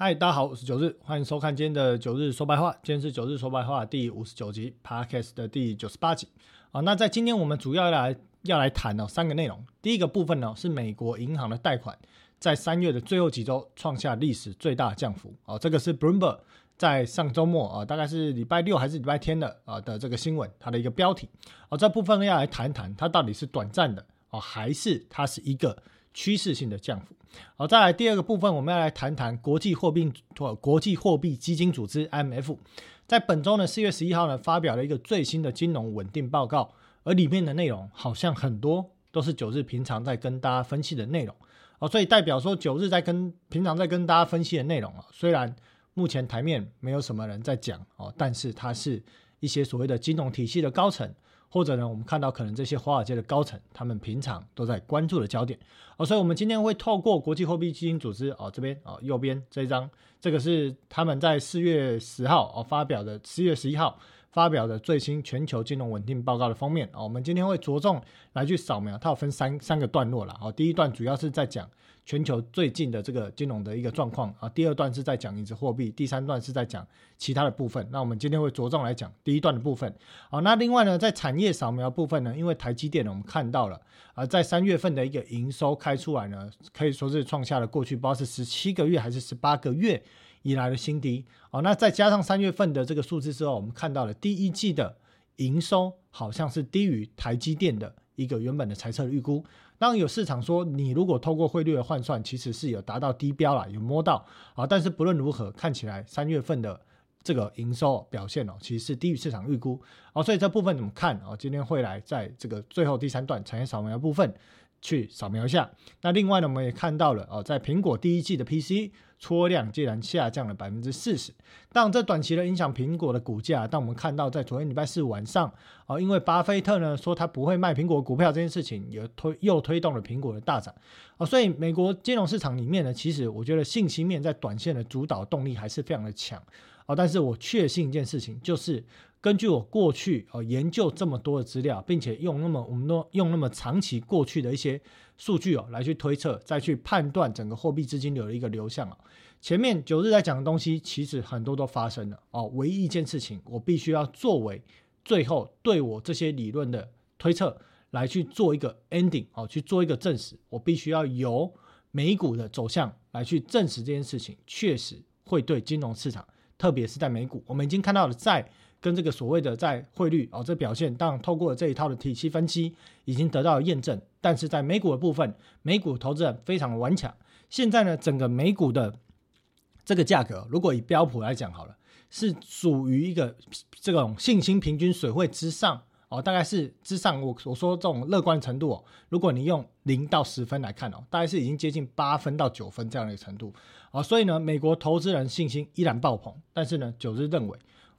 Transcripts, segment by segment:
嗨，大家好，我是九日，欢迎收看今天的九日说白话。今天是九日说白话第五十九集，Podcast 的第九十八集。啊，那在今天我们主要来要来谈哦三个内容。第一个部分呢是美国银行的贷款在三月的最后几周创下历史最大降幅。哦，这个是 Bloomberg 在上周末啊，大概是礼拜六还是礼拜天的啊的这个新闻，它的一个标题。哦，这部分要来谈谈它到底是短暂的哦，还是它是一个趋势性的降幅。好，再来第二个部分，我们要来谈谈国际货币或国际货币基金组织 IMF 在本周呢四月十一号呢发表了一个最新的金融稳定报告，而里面的内容好像很多都是九日平常在跟大家分析的内容哦，所以代表说九日在跟平常在跟大家分析的内容啊，虽然目前台面没有什么人在讲哦，但是它是一些所谓的金融体系的高层。或者呢，我们看到可能这些华尔街的高层，他们平常都在关注的焦点哦，所以我们今天会透过国际货币基金组织哦这边哦右边这一张，这个是他们在四月十号哦发表的，四月十一号发表的最新全球金融稳定报告的封面哦，我们今天会着重来去扫描，它有分三三个段落了哦，第一段主要是在讲。全球最近的这个金融的一个状况啊，第二段是在讲一子货币，第三段是在讲其他的部分。那我们今天会着重来讲第一段的部分。好，那另外呢，在产业扫描部分呢，因为台积电呢，我们看到了啊，在三月份的一个营收开出来呢，可以说是创下了过去不知道是十七个月还是十八个月以来的新低。哦，那再加上三月份的这个数字之后，我们看到了第一季的营收好像是低于台积电的一个原本的财测预估。当然有市场说，你如果透过汇率的换算，其实是有达到低标了，有摸到啊。但是不论如何，看起来三月份的这个营收表现哦，其实是低于市场预估哦。所以这部分怎么看哦？今天会来在这个最后第三段产业扫描部分。去扫描一下。那另外呢，我们也看到了哦，在苹果第一季的 PC 出量竟然下降了百分之四十。但，这短期的影响苹果的股价。但我们看到，在昨天礼拜四晚上啊，因为巴菲特呢说他不会卖苹果股票这件事情，也推又推动了苹果的大涨啊。所以，美国金融市场里面呢，其实我觉得信息面在短线的主导动力还是非常的强啊。但是我确信一件事情，就是。根据我过去哦研究这么多的资料，并且用那么我们都用那么长期过去的一些数据哦来去推测，再去判断整个货币资金流的一个流向啊。前面九日在讲的东西，其实很多都发生了哦。唯一一件事情，我必须要作为最后对我这些理论的推测来去做一个 ending 哦，去做一个证实。我必须要由美股的走向来去证实这件事情，确实会对金融市场，特别是在美股，我们已经看到了债。跟这个所谓的在汇率哦，这表现当然透过这一套的体系分析已经得到了验证，但是在美股的部分，美股投资人非常的顽强。现在呢，整个美股的这个价格，如果以标普来讲好了，是属于一个这种信心平均水位之上哦，大概是之上。我我说这种乐观程度哦，如果你用零到十分来看哦，大概是已经接近八分到九分这样的一个程度啊。所以呢，美国投资人信心依然爆棚，但是呢，九日认为。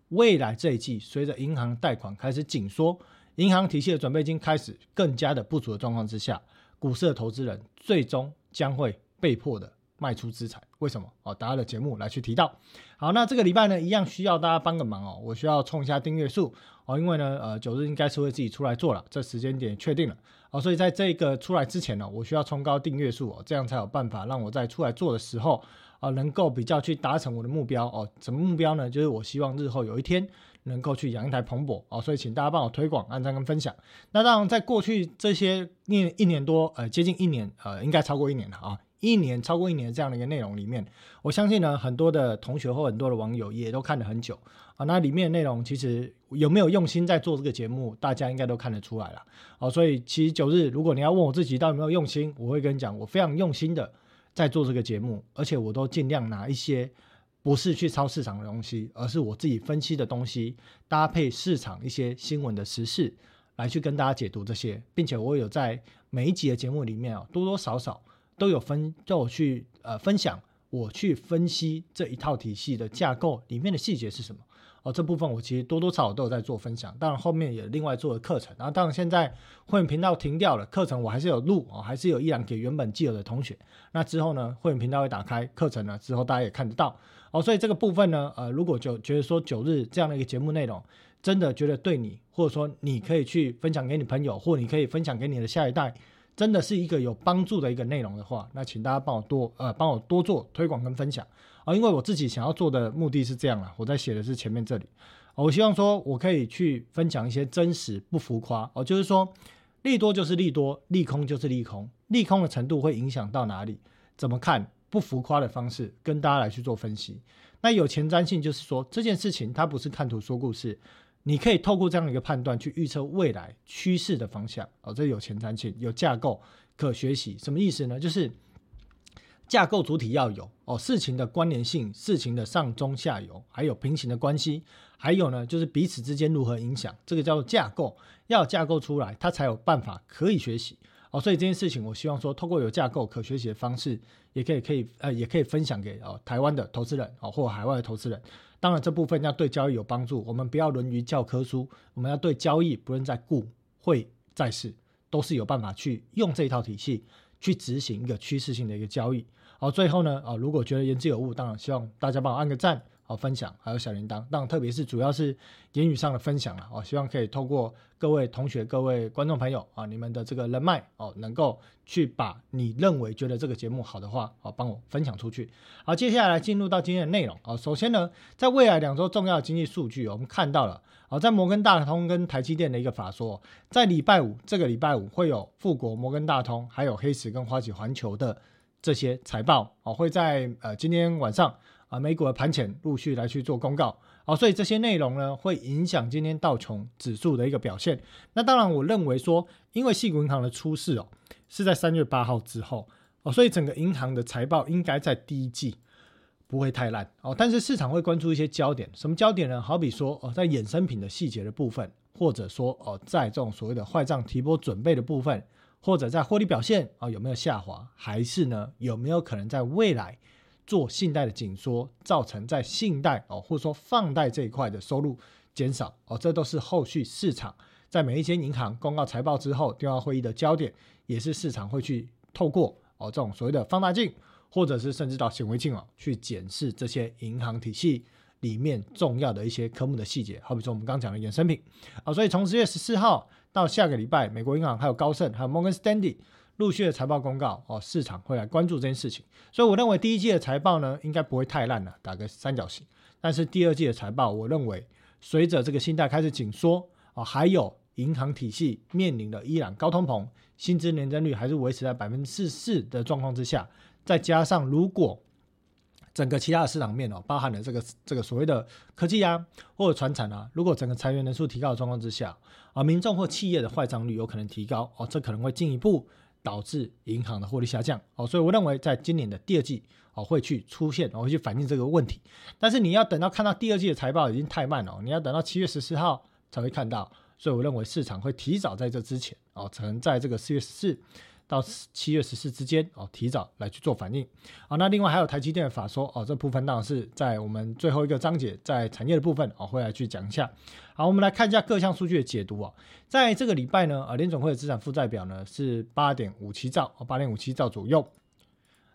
未来这一季，随着银行贷款开始紧缩，银行体系的准备金开始更加的不足的状况之下，股市的投资人最终将会被迫的卖出资产。为什么？哦，大家的节目来去提到。好，那这个礼拜呢，一样需要大家帮个忙哦，我需要冲一下订阅数哦，因为呢，呃，九日应该是会自己出来做了，这时间点确定了哦，所以在这个出来之前呢，我需要冲高订阅数哦，这样才有办法让我在出来做的时候。啊，能够比较去达成我的目标哦。什么目标呢？就是我希望日后有一天能够去养一台蓬勃哦。所以请大家帮我推广、按赞跟分享。那当然，在过去这些年一年多，呃，接近一年，呃，应该超过一年了啊。一年超过一年这样的一个内容里面，我相信呢，很多的同学或很多的网友也都看了很久啊。那里面的内容其实有没有用心在做这个节目，大家应该都看得出来了哦。所以其实九日，如果你要问我自己到底有没有用心，我会跟你讲，我非常用心的。在做这个节目，而且我都尽量拿一些不是去抄市场的东西，而是我自己分析的东西，搭配市场一些新闻的时事，来去跟大家解读这些，并且我有在每一集的节目里面啊，多多少少都有分，都有去呃分享，我去分析这一套体系的架构里面的细节是什么。哦，这部分我其实多多少少都有在做分享，当然后面也另外做了课程，然后当然现在会员频道停掉了，课程我还是有录哦，还是有依然给原本既有的同学。那之后呢，会员频道会打开课程呢，之后大家也看得到哦。所以这个部分呢，呃，如果就觉得说九日这样的一个节目内容，真的觉得对你，或者说你可以去分享给你朋友，或你可以分享给你的下一代，真的是一个有帮助的一个内容的话，那请大家帮我多呃帮我多做推广跟分享啊，因为我自己想要做的目的是这样了，我在写的是前面这里，我希望说我可以去分享一些真实不浮夸哦，就是说利多就是利多，利空就是利空，利空的程度会影响到哪里，怎么看不浮夸的方式跟大家来去做分析。那有前瞻性就是说这件事情它不是看图说故事。你可以透过这样的一个判断去预测未来趋势的方向哦，这有前瞻性，有架构可学习，什么意思呢？就是架构主体要有哦，事情的关联性、事情的上中下游，还有平行的关系，还有呢就是彼此之间如何影响，这个叫做架构，要架构出来，它才有办法可以学习哦。所以这件事情，我希望说，透过有架构可学习的方式，也可以可以呃，也可以分享给哦台湾的投资人哦，或海外的投资人。当然，这部分要对交易有帮助。我们不要沦于教科书，我们要对交易，不论在股、汇、在市，都是有办法去用这一套体系去执行一个趋势性的一个交易。好，最后呢，啊，如果觉得言之有物，当然希望大家帮我按个赞。好，分享还有小铃铛，当然特别是主要是言语上的分享了哦，希望可以透过各位同学、各位观众朋友啊，你们的这个人脉哦，能够去把你认为觉得这个节目好的话，哦，帮我分享出去。好，接下来进入到今天的内容啊，首先呢，在未来两周重要的经济数据，我们看到了好，在摩根大通跟台积电的一个法说，在礼拜五这个礼拜五会有富国、摩根大通还有黑石跟花旗环球的这些财报哦，会在呃今天晚上。啊，美股的盘前陆续来去做公告，好，所以这些内容呢会影响今天道琼指数的一个表现。那当然，我认为说，因为细股银行的出事哦，是在三月八号之后哦，所以整个银行的财报应该在第一季不会太烂哦。但是市场会关注一些焦点，什么焦点呢？好比说哦，在衍生品的细节的部分，或者说哦，在这种所谓的坏账提拨准备的部分，或者在获利表现啊有没有下滑，还是呢有没有可能在未来？做信贷的紧缩，造成在信贷哦，或者说放贷这一块的收入减少哦，这都是后续市场在每一间银行公告财报之后电话会议的焦点，也是市场会去透过哦这种所谓的放大镜，或者是甚至到显微镜哦，去检视这些银行体系里面重要的一些科目的细节，好比说我们刚讲的衍生品啊，所以从十月十四号到下个礼拜，美国银行还有高盛还有摩根斯丹利。陆续的财报公告哦，市场会来关注这件事情，所以我认为第一季的财报呢，应该不会太烂了，打个三角形。但是第二季的财报，我认为随着这个信贷开始紧缩啊，还有银行体系面临的依然高通膨，薪资年增率还是维持在百分之四四的状况之下，再加上如果整个其他的市场面哦，包含了这个这个所谓的科技啊或者传产啊，如果整个裁员人数提高的状况之下啊，民众或企业的坏账率有可能提高哦，这可能会进一步。导致银行的获利下降哦，所以我认为在今年的第二季哦会去出现，会去反映这个问题。但是你要等到看到第二季的财报已经太慢了，你要等到七月十四号才会看到。所以我认为市场会提早在这之前哦，可能在这个四月十四。到七月十四之间哦，提早来去做反应好。那另外还有台积电的法说哦，这部分当然是在我们最后一个章节，在产业的部分哦，会来去讲一下。好，我们来看一下各项数据的解读啊。在这个礼拜呢，啊，联总会的资产负债表呢是八点五七兆哦，八点五七兆左右。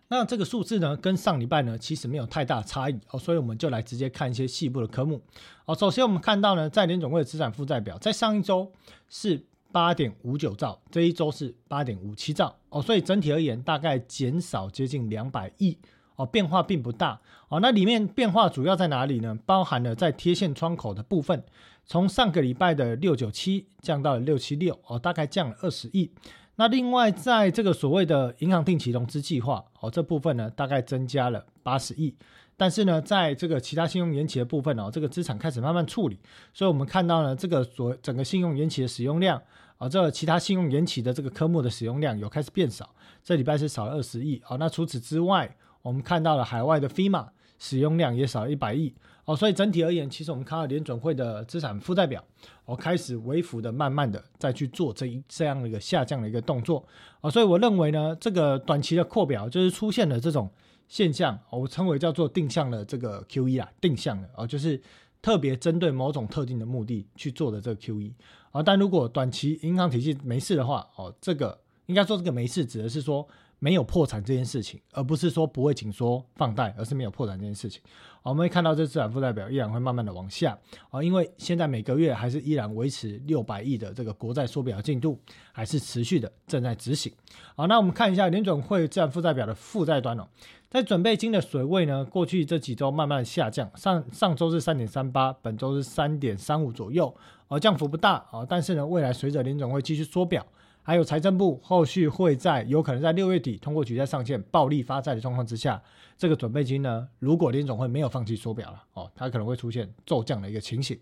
那这个数字呢，跟上礼拜呢其实没有太大差异哦，所以我们就来直接看一些细部的科目哦。首先我们看到呢，在联总会的资产负债表，在上一周是。八点五九兆，这一周是八点五七兆哦，所以整体而言大概减少接近两百亿哦，变化并不大哦。那里面变化主要在哪里呢？包含了在贴现窗口的部分，从上个礼拜的六九七降到了六七六哦，大概降了二十亿。那另外在这个所谓的银行定期融资计划哦，这部分呢大概增加了八十亿。但是呢，在这个其他信用延期的部分哦，这个资产开始慢慢处理，所以我们看到呢，这个所整个信用延期的使用量。啊，这其他信用延期的这个科目的使用量有开始变少，这礼拜是少了二十亿。哦，那除此之外，我们看到了海外的 FIMA 使用量也少了一百亿。哦，所以整体而言，其实我们看到联准会的资产负债表，哦，开始微幅的、慢慢的再去做这一这样的一个下降的一个动作。哦，所以我认为呢，这个短期的扩表就是出现了这种现象，我称为叫做定向的这个 QE 啊，定向的哦，就是特别针对某种特定的目的去做的这个 QE。啊，但如果短期银行体系没事的话，哦，这个应该说这个没事，指的是说没有破产这件事情，而不是说不会紧缩放贷，而是没有破产这件事情。我们会看到这资产负债表依然会慢慢的往下啊，因为现在每个月还是依然维持六百亿的这个国债缩表进度，还是持续的正在执行。好，那我们看一下联准会资产负债表的负债端哦，在准备金的水位呢，过去这几周慢慢下降，上上周是三点三八，本周是三点三五左右，哦，降幅不大啊，但是呢，未来随着联总会继续缩表。还有财政部后续会在有可能在六月底通过举债上限暴力发债的状况之下，这个准备金呢，如果联总会没有放弃缩表了哦，它可能会出现骤降的一个情形。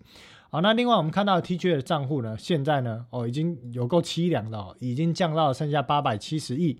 好，那另外我们看到 TGA 的账户呢，现在呢哦已经有够凄凉的哦，已经降到了剩下八百七十亿。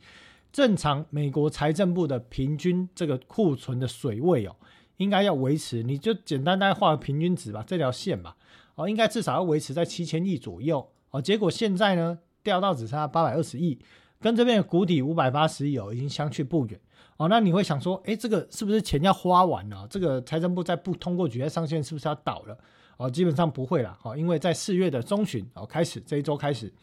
正常美国财政部的平均这个库存的水位哦，应该要维持，你就简单大概画个平均值吧，这条线吧哦，应该至少要维持在七千亿左右哦。结果现在呢？掉到只剩下八百二十亿，跟这边的谷底五百八十亿哦，已经相去不远哦。那你会想说，哎，这个是不是钱要花完了？这个财政部在不通过举债上限，是不是要倒了？哦，基本上不会了哦，因为在四月的中旬哦开始，这一周开始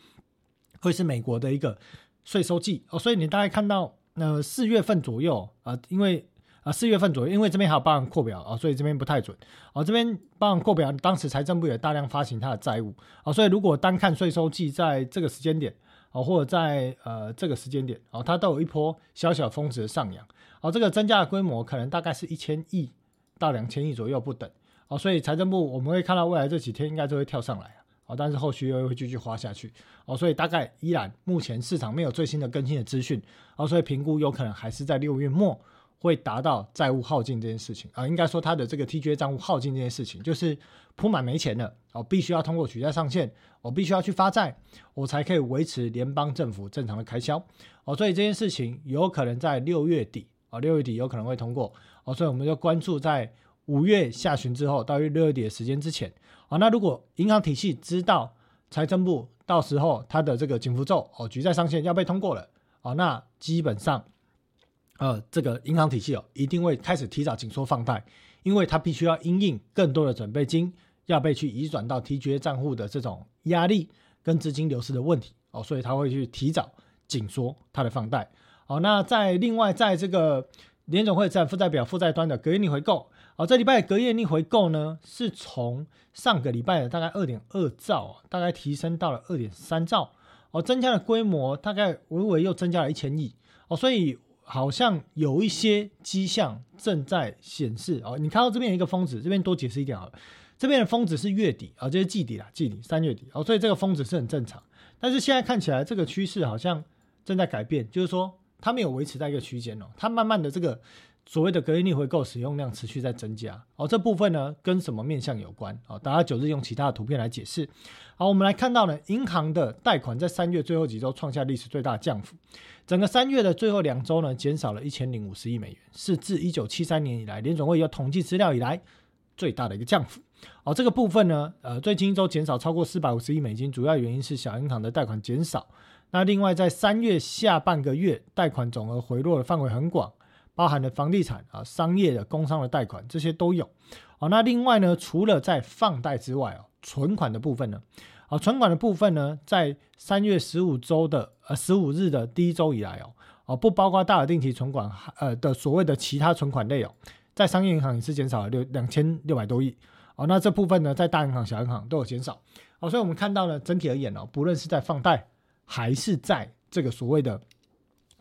会是美国的一个税收季哦，所以你大概看到那四月份左右啊，因为啊四月份左右，因为这边还有报扩表啊，所以这边不太准哦。这边报扩表，当时财政部也大量发行它的债务啊，所以如果单看税收季在这个时间点哦，或者在呃这个时间点哦，它都有一波小小峰值的上扬哦，这个增加的规模可能大概是一千亿到两千亿左右不等。哦，所以财政部我们会看到未来这几天应该就会跳上来哦，但是后续又会继续滑下去，哦，所以大概依然目前市场没有最新的更新的资讯，哦，所以评估有可能还是在六月末会达到债务耗尽这件事情。啊，应该说它的这个 TGA 账户耗尽这件事情，就是铺满没钱了，哦，必须要通过举债上限，我必须要去发债，我才可以维持联邦政府正常的开销，哦，所以这件事情有可能在六月底，啊，六月底有可能会通过，哦，所以我们就关注在。五月下旬之后，到六月底的时间之前，啊，那如果银行体系知道财政部到时候它的这个紧箍咒哦，举债上限要被通过了，哦，那基本上，呃，这个银行体系哦，一定会开始提早紧缩放贷，因为它必须要因应更多的准备金要被去移转到 TGA 账户的这种压力跟资金流失的问题，哦，所以它会去提早紧缩它的放贷，哦，那在另外在这个联总会在负债表负债端的隔夜逆回购。好，这礼拜隔夜逆回购呢，是从上个礼拜的大概二点二兆，大概提升到了二点三兆，哦，增加的规模大概微微又增加了一千亿，哦，所以好像有一些迹象正在显示，哦，你看到这边有一个峰值，这边多解释一点啊，这边的峰值是月底啊，这是季底啦，季底三月底，哦，所以这个峰值是很正常，但是现在看起来这个趋势好像正在改变，就是说它没有维持在一个区间哦，它慢慢的这个。所谓的隔夜逆回购使用量持续在增加，哦，这部分呢跟什么面向有关？哦，大家九日用其他的图片来解释。好，我们来看到呢，银行的贷款在三月最后几周创下历史最大降幅，整个三月的最后两周呢，减少了一千零五十亿美元，是自一九七三年以来联总会有统计资料以来最大的一个降幅。哦，这个部分呢，呃，最近一周减少超过四百五十亿美金，主要原因是小银行的贷款减少。那另外在三月下半个月，贷款总额回落的范围很广。包含了房地产啊、商业的、工商的贷款，这些都有。好，那另外呢，除了在放贷之外哦，存款的部分呢，啊，存款的部分呢，在三月十五周的呃十五日的第一周以来哦，哦，不包括大额定期存款呃的所谓的其他存款类哦，在商业银行也是减少了六两千六百多亿。哦，那这部分呢，在大银行、小银行都有减少。哦，所以我们看到呢，整体而言哦，不论是在放贷还是在这个所谓的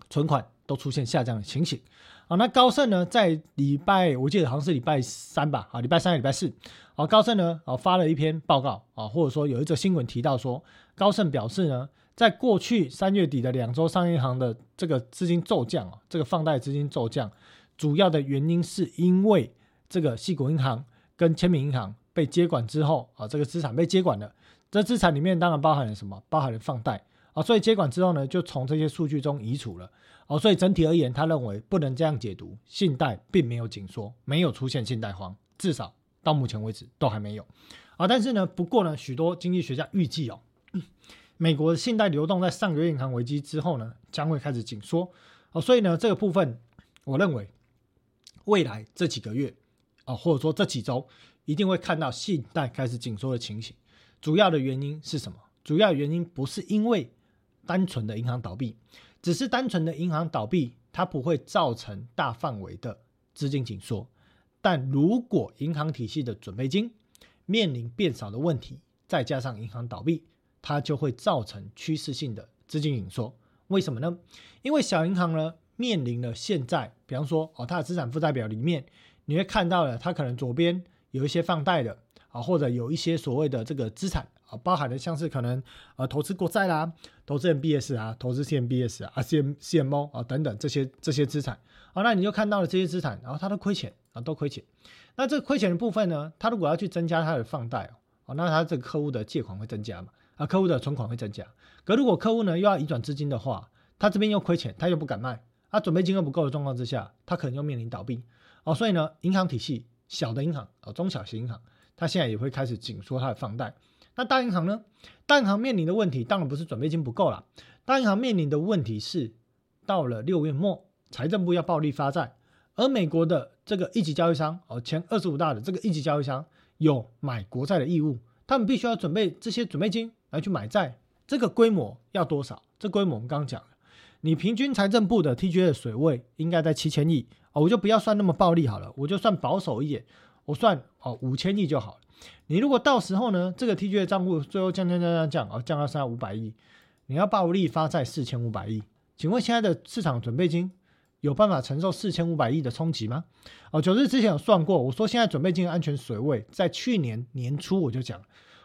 存款，都出现下降的情形。好，那高盛呢，在礼拜我记得好像是礼拜三吧，啊，礼拜三、礼拜四，好，高盛呢，啊，发了一篇报告，啊，或者说有一则新闻提到说，高盛表示呢，在过去三月底的两周，商业银行的这个资金骤降啊，这个放贷资金骤降，主要的原因是因为这个细谷银行跟签名银行被接管之后，啊，这个资产被接管了，这资产里面当然包含了什么？包含了放贷，啊，所以接管之后呢，就从这些数据中移除了。哦，所以整体而言，他认为不能这样解读，信贷并没有紧缩，没有出现信贷荒，至少到目前为止都还没有。啊，但是呢，不过呢，许多经济学家预计哦，美国的信贷流动在上个月银行危机之后呢，将会开始紧缩。哦，所以呢，这个部分我认为未来这几个月啊，或者说这几周，一定会看到信贷开始紧缩的情形。主要的原因是什么？主要原因不是因为单纯的银行倒闭。只是单纯的银行倒闭，它不会造成大范围的资金紧缩。但如果银行体系的准备金面临变少的问题，再加上银行倒闭，它就会造成趋势性的资金紧缩。为什么呢？因为小银行呢面临了现在，比方说哦，它的资产负债表里面，你会看到了，它可能左边有一些放贷的啊，或者有一些所谓的这个资产啊，包含的像是可能呃投资国债啦、投资 MBS 啊、投资 CMBS 啊、CM CMO 啊等等这些这些资产啊，那你就看到了这些资产，然后它都亏钱啊，都亏钱。那这亏钱的部分呢，他如果要去增加它的放贷哦，那他这个客户的借款会增加嘛？啊，客户的存款会增加。可如果客户呢又要移转资金的话，他这边又亏钱，他又不敢卖，啊，准备金又不够的状况之下，他可能又面临倒闭。哦，所以呢，银行体系小的银行啊，中小型银行，它现在也会开始紧缩它的放贷。那大银行呢？大银行面临的问题当然不是准备金不够了，大银行面临的问题是到了六月末，财政部要暴力发债，而美国的这个一级交易商哦，前二十五大的这个一级交易商有买国债的义务，他们必须要准备这些准备金来去买债。这个规模要多少？这规模我们刚刚讲了，你平均财政部的 TGA 的水位应该在七千亿哦，我就不要算那么暴力好了，我就算保守一点，我算哦五千亿就好了。你如果到时候呢，这个 TGA 账户最后降降降降降哦，降到三五百亿，你要暴力发债四千五百亿，请问现在的市场准备金有办法承受四千五百亿的冲击吗？哦，九日之前有算过，我说现在准备金安全水位在去年年初我就讲，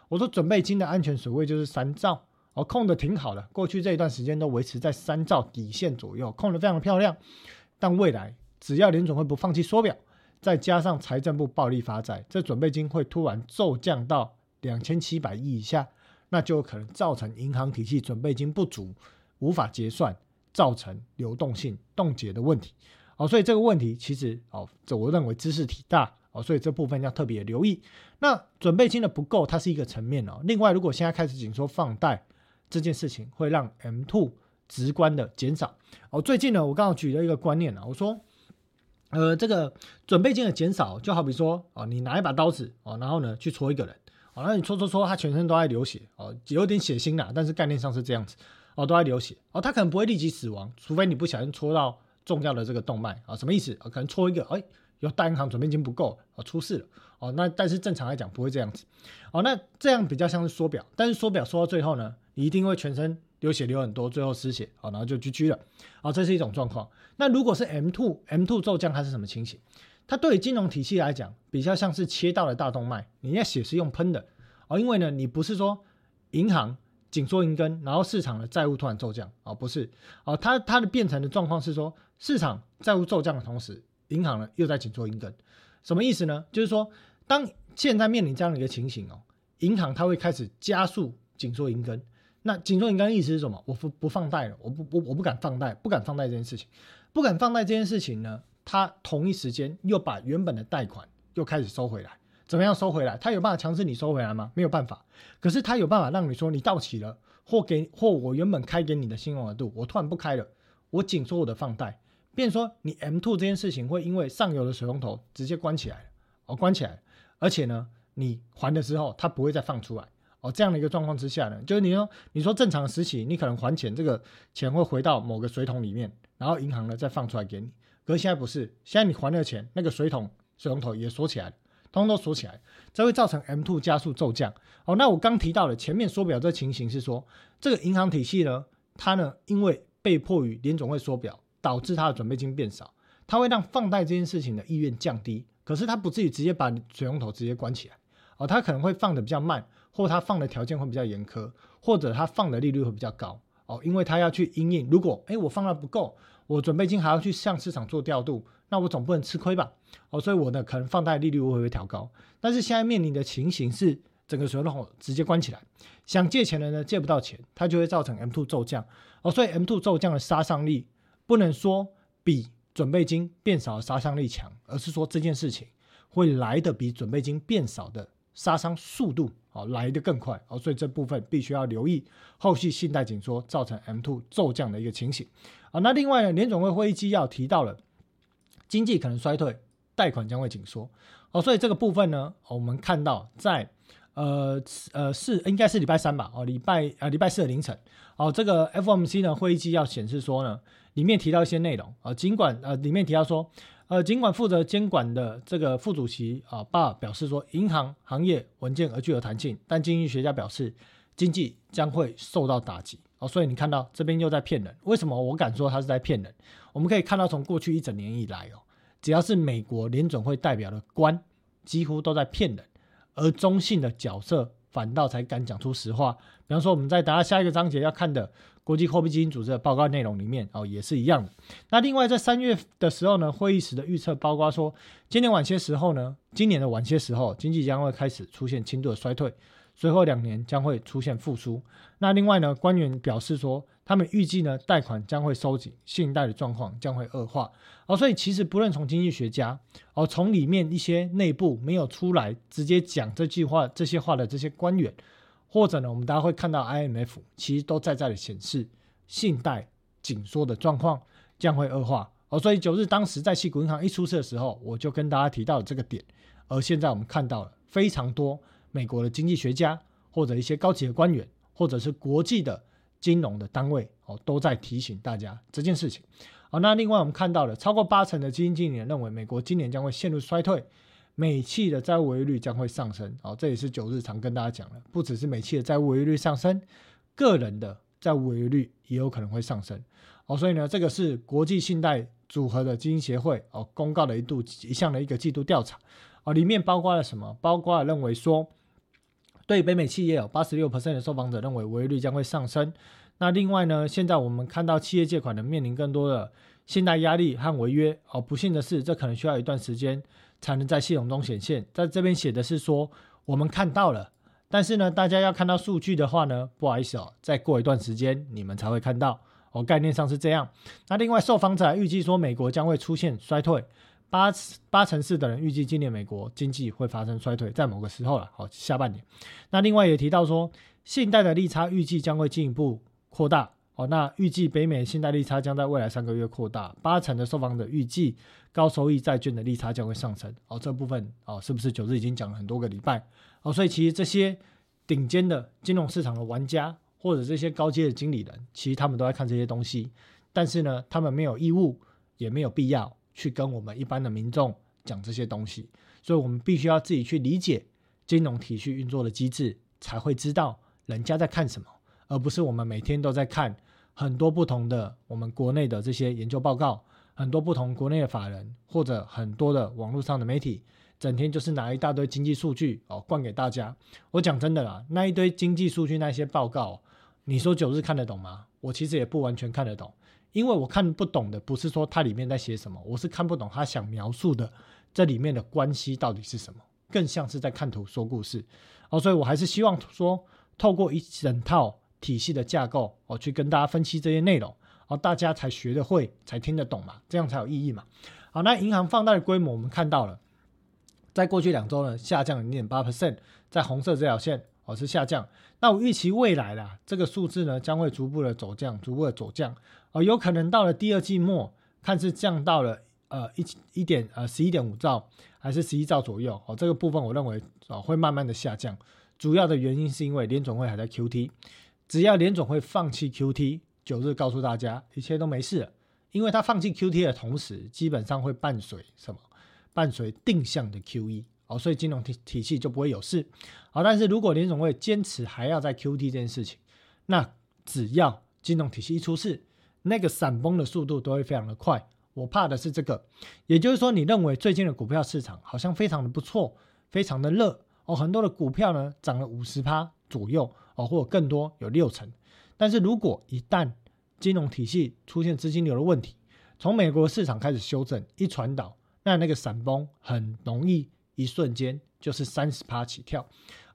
我说准备金的安全水位就是三兆。哦，控的挺好的，过去这一段时间都维持在三兆底线左右，控的非常漂亮。但未来只要联总会不放弃缩表，再加上财政部暴力发债，这准备金会突然骤降到两千七百亿以下，那就有可能造成银行体系准备金不足，无法结算，造成流动性冻结的问题。哦，所以这个问题其实哦，这我认为知识体大哦，所以这部分要特别留意。那准备金的不够，它是一个层面哦。另外，如果现在开始紧缩放贷，这件事情会让 M two 直观的减少哦。最近呢，我刚好举了一个观念啊，我说，呃，这个准备金的减少，就好比说哦，你拿一把刀子哦，然后呢去戳一个人哦，那你戳戳戳，他全身都在流血哦，有点血腥啦，但是概念上是这样子哦，都在流血哦，他可能不会立即死亡，除非你不小心戳到重要的这个动脉啊，什么意思啊？可能戳一个，哎，有大银行准备金不够啊，出事了哦，那但是正常来讲不会这样子哦，那这样比较像是缩表，但是缩表缩到最后呢？你一定会全身流血流很多，最后失血，好，然后就 GG 了，哦，这是一种状况。那如果是 M two M two 骤降，它是什么情形？它对于金融体系来讲，比较像是切到了大动脉，你那血是用喷的，哦，因为呢，你不是说银行紧缩银根，然后市场的债务突然骤降，哦，不是，哦，它它的变成的状况是说，市场债务骤降的同时，银行呢又在紧缩银根，什么意思呢？就是说，当现在面临这样的一个情形哦，银行它会开始加速紧缩银根。那紧缩银根的意思是什么？我不不放贷了，我不我我不敢放贷，不敢放贷这件事情，不敢放贷这件事情呢，它同一时间又把原本的贷款又开始收回来，怎么样收回来？他有办法强制你收回来吗？没有办法。可是他有办法让你说你到期了，或给或我原本开给你的信用额度，我突然不开了，我紧缩我的放贷，变说你 M two 这件事情会因为上游的水龙头直接关起来，哦关起来，而且呢，你还的时候它不会再放出来。哦，这样的一个状况之下呢，就是你说，你说正常时期，你可能还钱，这个钱会回到某个水桶里面，然后银行呢再放出来给你。可是现在不是，现在你还了钱，那个水桶水龙头也锁起来了，通通都锁起来，这会造成 M two 加速骤降。哦，那我刚提到的前面缩表这情形是说，这个银行体系呢，它呢因为被迫于联总会缩表，导致它的准备金变少，它会让放贷这件事情的意愿降低。可是它不至于直接把水龙头直接关起来，哦，它可能会放的比较慢。或它放的条件会比较严苛，或者它放的利率会比较高哦，因为它要去因应。如果哎我放的不够，我准备金还要去向市场做调度，那我总不能吃亏吧？哦，所以我呢可能放贷利率会不会调高。但是现在面临的情形是，整个水龙头直接关起来，想借钱的呢借不到钱，它就会造成 M two 骤降哦。所以 M two 骤降的杀伤力不能说比准备金变少的杀伤力强，而是说这件事情会来的比准备金变少的杀伤速度。哦，来的更快哦，所以这部分必须要留意后续信贷紧缩造成 M two 骤降的一个情形啊。那另外呢，联总会会议纪要提到了经济可能衰退，贷款将会紧缩哦，所以这个部分呢，我们看到在呃呃是应该是礼拜三吧？哦，礼拜呃礼拜四的凌晨，哦，这个 FOMC 呢会议纪要显示说呢，里面提到一些内容啊，尽管呃里面提到说，呃尽管负责监管的这个副主席啊巴尔表示说，银行行业稳健而具有弹性，但经济学家表示经济将会受到打击。哦，所以你看到这边又在骗人，为什么我敢说他是在骗人？我们可以看到从过去一整年以来哦，只要是美国联准会代表的官，几乎都在骗人。而中性的角色反倒才敢讲出实话。比方说，我们在等下下一个章节要看的国际货币基金组织的报告内容里面，哦，也是一样。那另外在三月的时候呢，会议时的预测包括说，今年晚些时候呢，今年的晚些时候，经济将会开始出现轻度的衰退。随后两年将会出现复苏。那另外呢，官员表示说，他们预计呢，贷款将会收紧，信贷的状况将会恶化。哦，所以其实不论从经济学家，哦，从里面一些内部没有出来直接讲这句话、这些话的这些官员，或者呢，我们大家会看到 IMF，其实都在在的显示，信贷紧缩的状况将会恶化。哦，所以九日当时在系股银行一出事的时候，我就跟大家提到这个点。而现在我们看到了非常多。美国的经济学家，或者一些高级的官员，或者是国际的金融的单位，哦，都在提醒大家这件事情。好，那另外我们看到了，超过八成的基金经理人认为，美国今年将会陷入衰退，美企的债务违约率将会上升。哦，这也是九日常跟大家讲了，不只是美企的债务违约率上升，个人的债务违约率也有可能会上升。哦，所以呢，这个是国际信贷组合的基金协会哦公告的一度一项的一个季度调查。哦，里面包括了什么？包括了认为说。对北美企业有八十六 percent 的受访者认为违约率将会上升。那另外呢，现在我们看到企业借款的面临更多的信贷压力和违约。哦，不幸的是，这可能需要一段时间才能在系统中显现。在这边写的是说，我们看到了，但是呢，大家要看到数据的话呢，不好意思哦，再过一段时间你们才会看到。哦，概念上是这样。那另外，受访者预计说，美国将会出现衰退。八八成四的人预计今年美国经济会发生衰退，在某个时候了，好下半年。那另外也提到说，信贷的利差预计将会进一步扩大哦。那预计北美信贷利差将在未来三个月扩大。八成的受访者预计高收益债券的利差将会上升哦。这部分哦，是不是九日已经讲了很多个礼拜哦？所以其实这些顶尖的金融市场的玩家或者这些高阶的经理人，其实他们都在看这些东西，但是呢，他们没有义务，也没有必要。去跟我们一般的民众讲这些东西，所以我们必须要自己去理解金融体系运作的机制，才会知道人家在看什么，而不是我们每天都在看很多不同的我们国内的这些研究报告，很多不同国内的法人或者很多的网络上的媒体，整天就是拿一大堆经济数据哦灌给大家。我讲真的啦，那一堆经济数据那些报告，你说九日看得懂吗？我其实也不完全看得懂。因为我看不懂的不是说它里面在写什么，我是看不懂他想描述的这里面的关系到底是什么，更像是在看图说故事哦，所以我还是希望说透过一整套体系的架构哦，去跟大家分析这些内容，哦，大家才学得会，才听得懂嘛，这样才有意义嘛。好，那银行放贷的规模我们看到了，在过去两周呢下降零点八 percent，在红色这条线哦是下降，那我预期未来啦，这个数字呢将会逐步的走降，逐步的走降。哦，有可能到了第二季末，看是降到了呃一一点呃十一点五兆，还是十一兆左右。哦，这个部分我认为哦会慢慢的下降。主要的原因是因为联总会还在 QT，只要联总会放弃 QT，九日告诉大家一切都没事了。因为它放弃 QT 的同时，基本上会伴随什么？伴随定向的 QE。哦，所以金融体体系就不会有事。好，但是如果联总会坚持还要在 QT 这件事情，那只要金融体系一出事，那个闪崩的速度都会非常的快，我怕的是这个，也就是说，你认为最近的股票市场好像非常的不错，非常的热哦，很多的股票呢涨了五十趴左右哦，或者更多有六成，但是如果一旦金融体系出现资金流的问题，从美国市场开始修正，一传导，那那个闪崩很容易一瞬间就是三十趴起跳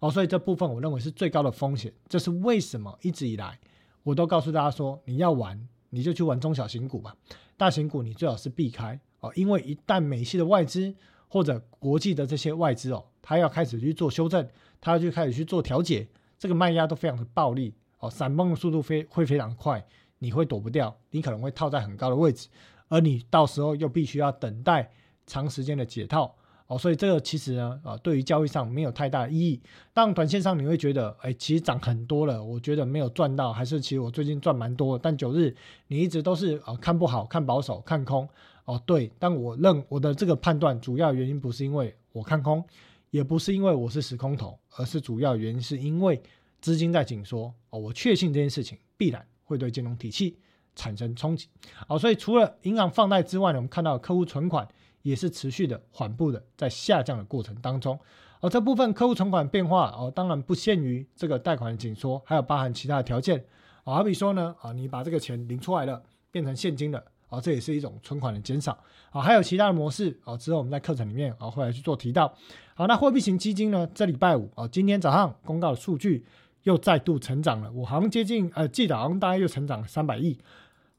哦，所以这部分我认为是最高的风险，这是为什么一直以来我都告诉大家说，你要玩。你就去玩中小型股吧，大型股你最好是避开哦，因为一旦美系的外资或者国际的这些外资哦，它要开始去做修正，它要就开始去做调节，这个卖压都非常的暴力哦，闪崩的速度非会非常快，你会躲不掉，你可能会套在很高的位置，而你到时候又必须要等待长时间的解套哦，所以这个其实呢，啊，对于交易上没有太大意义。当短线上你会觉得，哎，其实涨很多了，我觉得没有赚到，还是其实我最近赚蛮多。但九日你一直都是啊看不好、看保守、看空，哦，对。但我认我的这个判断主要原因不是因为我看空，也不是因为我是时空头，而是主要原因是因为资金在紧缩。哦，我确信这件事情必然会对金融体系产生冲击。哦，所以除了银行放贷之外呢，我们看到客户存款。也是持续的缓步的在下降的过程当中，而这部分客户存款变化哦，当然不限于这个贷款的紧缩，还有包含其他的条件啊，好比说呢啊，你把这个钱领出来了，变成现金了啊，这也是一种存款的减少啊，还有其他的模式啊，之后我们在课程里面啊会来去做提到。好，那货币型基金呢，这礼拜五啊，今天早上公告的数据又再度成长了，我好像接近呃，记得好像大概又成长了三百亿。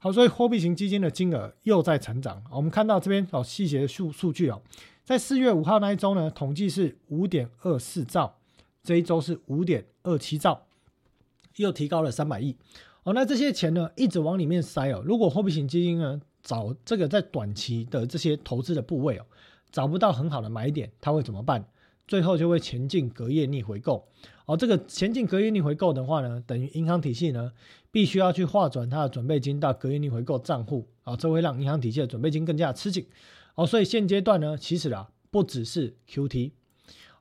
好，所以货币型基金的金额又在成长。我们看到这边哦，细节数数据哦，在四月五号那一周呢，统计是五点二四兆，这一周是五点二七兆，又提高了三百亿。哦，那这些钱呢，一直往里面塞哦。如果货币型基金呢，找这个在短期的这些投资的部位哦，找不到很好的买点，它会怎么办？最后就会前进隔夜逆回购。哦，这个前进隔夜逆回购的话呢，等于银行体系呢。必须要去划转它的准备金到隔夜逆回购账户啊，这会让银行体系的准备金更加吃紧哦。所以现阶段呢，其实啊，不只是 QT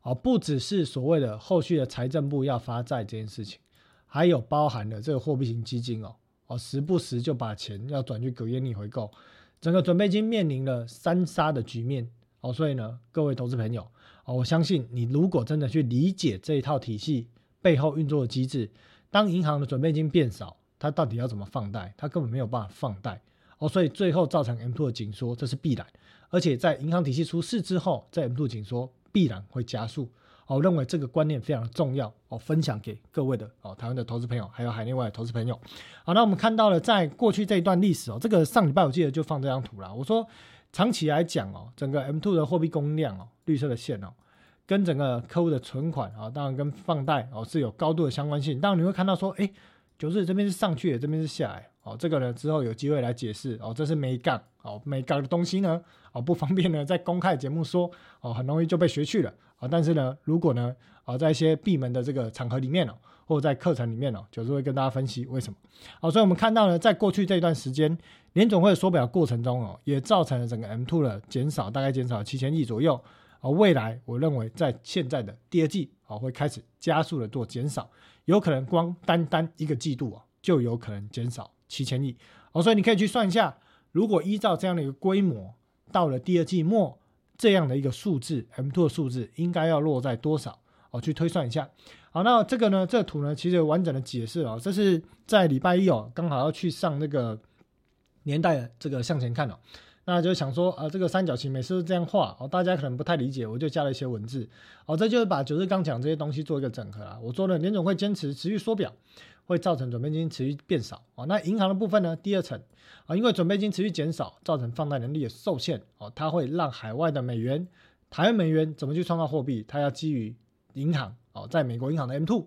哦，不只是所谓的后续的财政部要发债这件事情，还有包含了这个货币型基金哦哦，时不时就把钱要转去隔夜逆回购，整个准备金面临了三杀的局面哦。所以呢，各位投资朋友哦，我相信你如果真的去理解这一套体系背后运作的机制，当银行的准备金变少。它到底要怎么放贷？它根本没有办法放贷哦，所以最后造成 M2 的紧缩，这是必然。而且在银行体系出事之后，在 M2 紧缩必然会加速。我认为这个观念非常重要哦，分享给各位的哦，台湾的投资朋友，还有海内外的投资朋友。好，那我们看到了在过去这一段历史哦，这个上礼拜我记得就放这张图了。我说长期来讲哦，整个 M2 的货币供应量哦，绿色的线哦，跟整个客户的存款啊，当然跟放贷哦是有高度的相关性。当然你会看到说，哎。九日这边是上去的，这边是下来。哦，这个呢之后有机会来解释。哦，这是没杠。哦，没杠的东西呢，哦不方便呢在公开节目说。哦，很容易就被学去了。啊，但是呢，如果呢，啊在一些闭门的这个场合里面哦，或者在课程里面哦，九日会跟大家分析为什么。好，所以我们看到呢，在过去这一段时间，联总会缩表过程中哦，也造成了整个 M two 的减少，大概减少七千亿左右。啊，未来我认为在现在的第二季啊，会开始加速的做减少。有可能光单单一个季度啊，就有可能减少七千亿哦，所以你可以去算一下，如果依照这样的一个规模，到了第二季末这样的一个数字，M2 的数字应该要落在多少哦？去推算一下。好，那这个呢，这图呢，其实有完整的解释哦，这是在礼拜一哦，刚好要去上那个年代这个向前看哦。那就想说，呃，这个三角形每次都这样画，哦，大家可能不太理解，我就加了一些文字，哦，这就是把九日刚讲这些东西做一个整合啊。我说了，联总会坚持持续缩表，会造成准备金持续变少，哦，那银行的部分呢，第二层，啊，因为准备金持续减少，造成放贷能力的受限，哦，它会让海外的美元，台湾美元怎么去创造货币？它要基于银行，哦，在美国银行的 M2。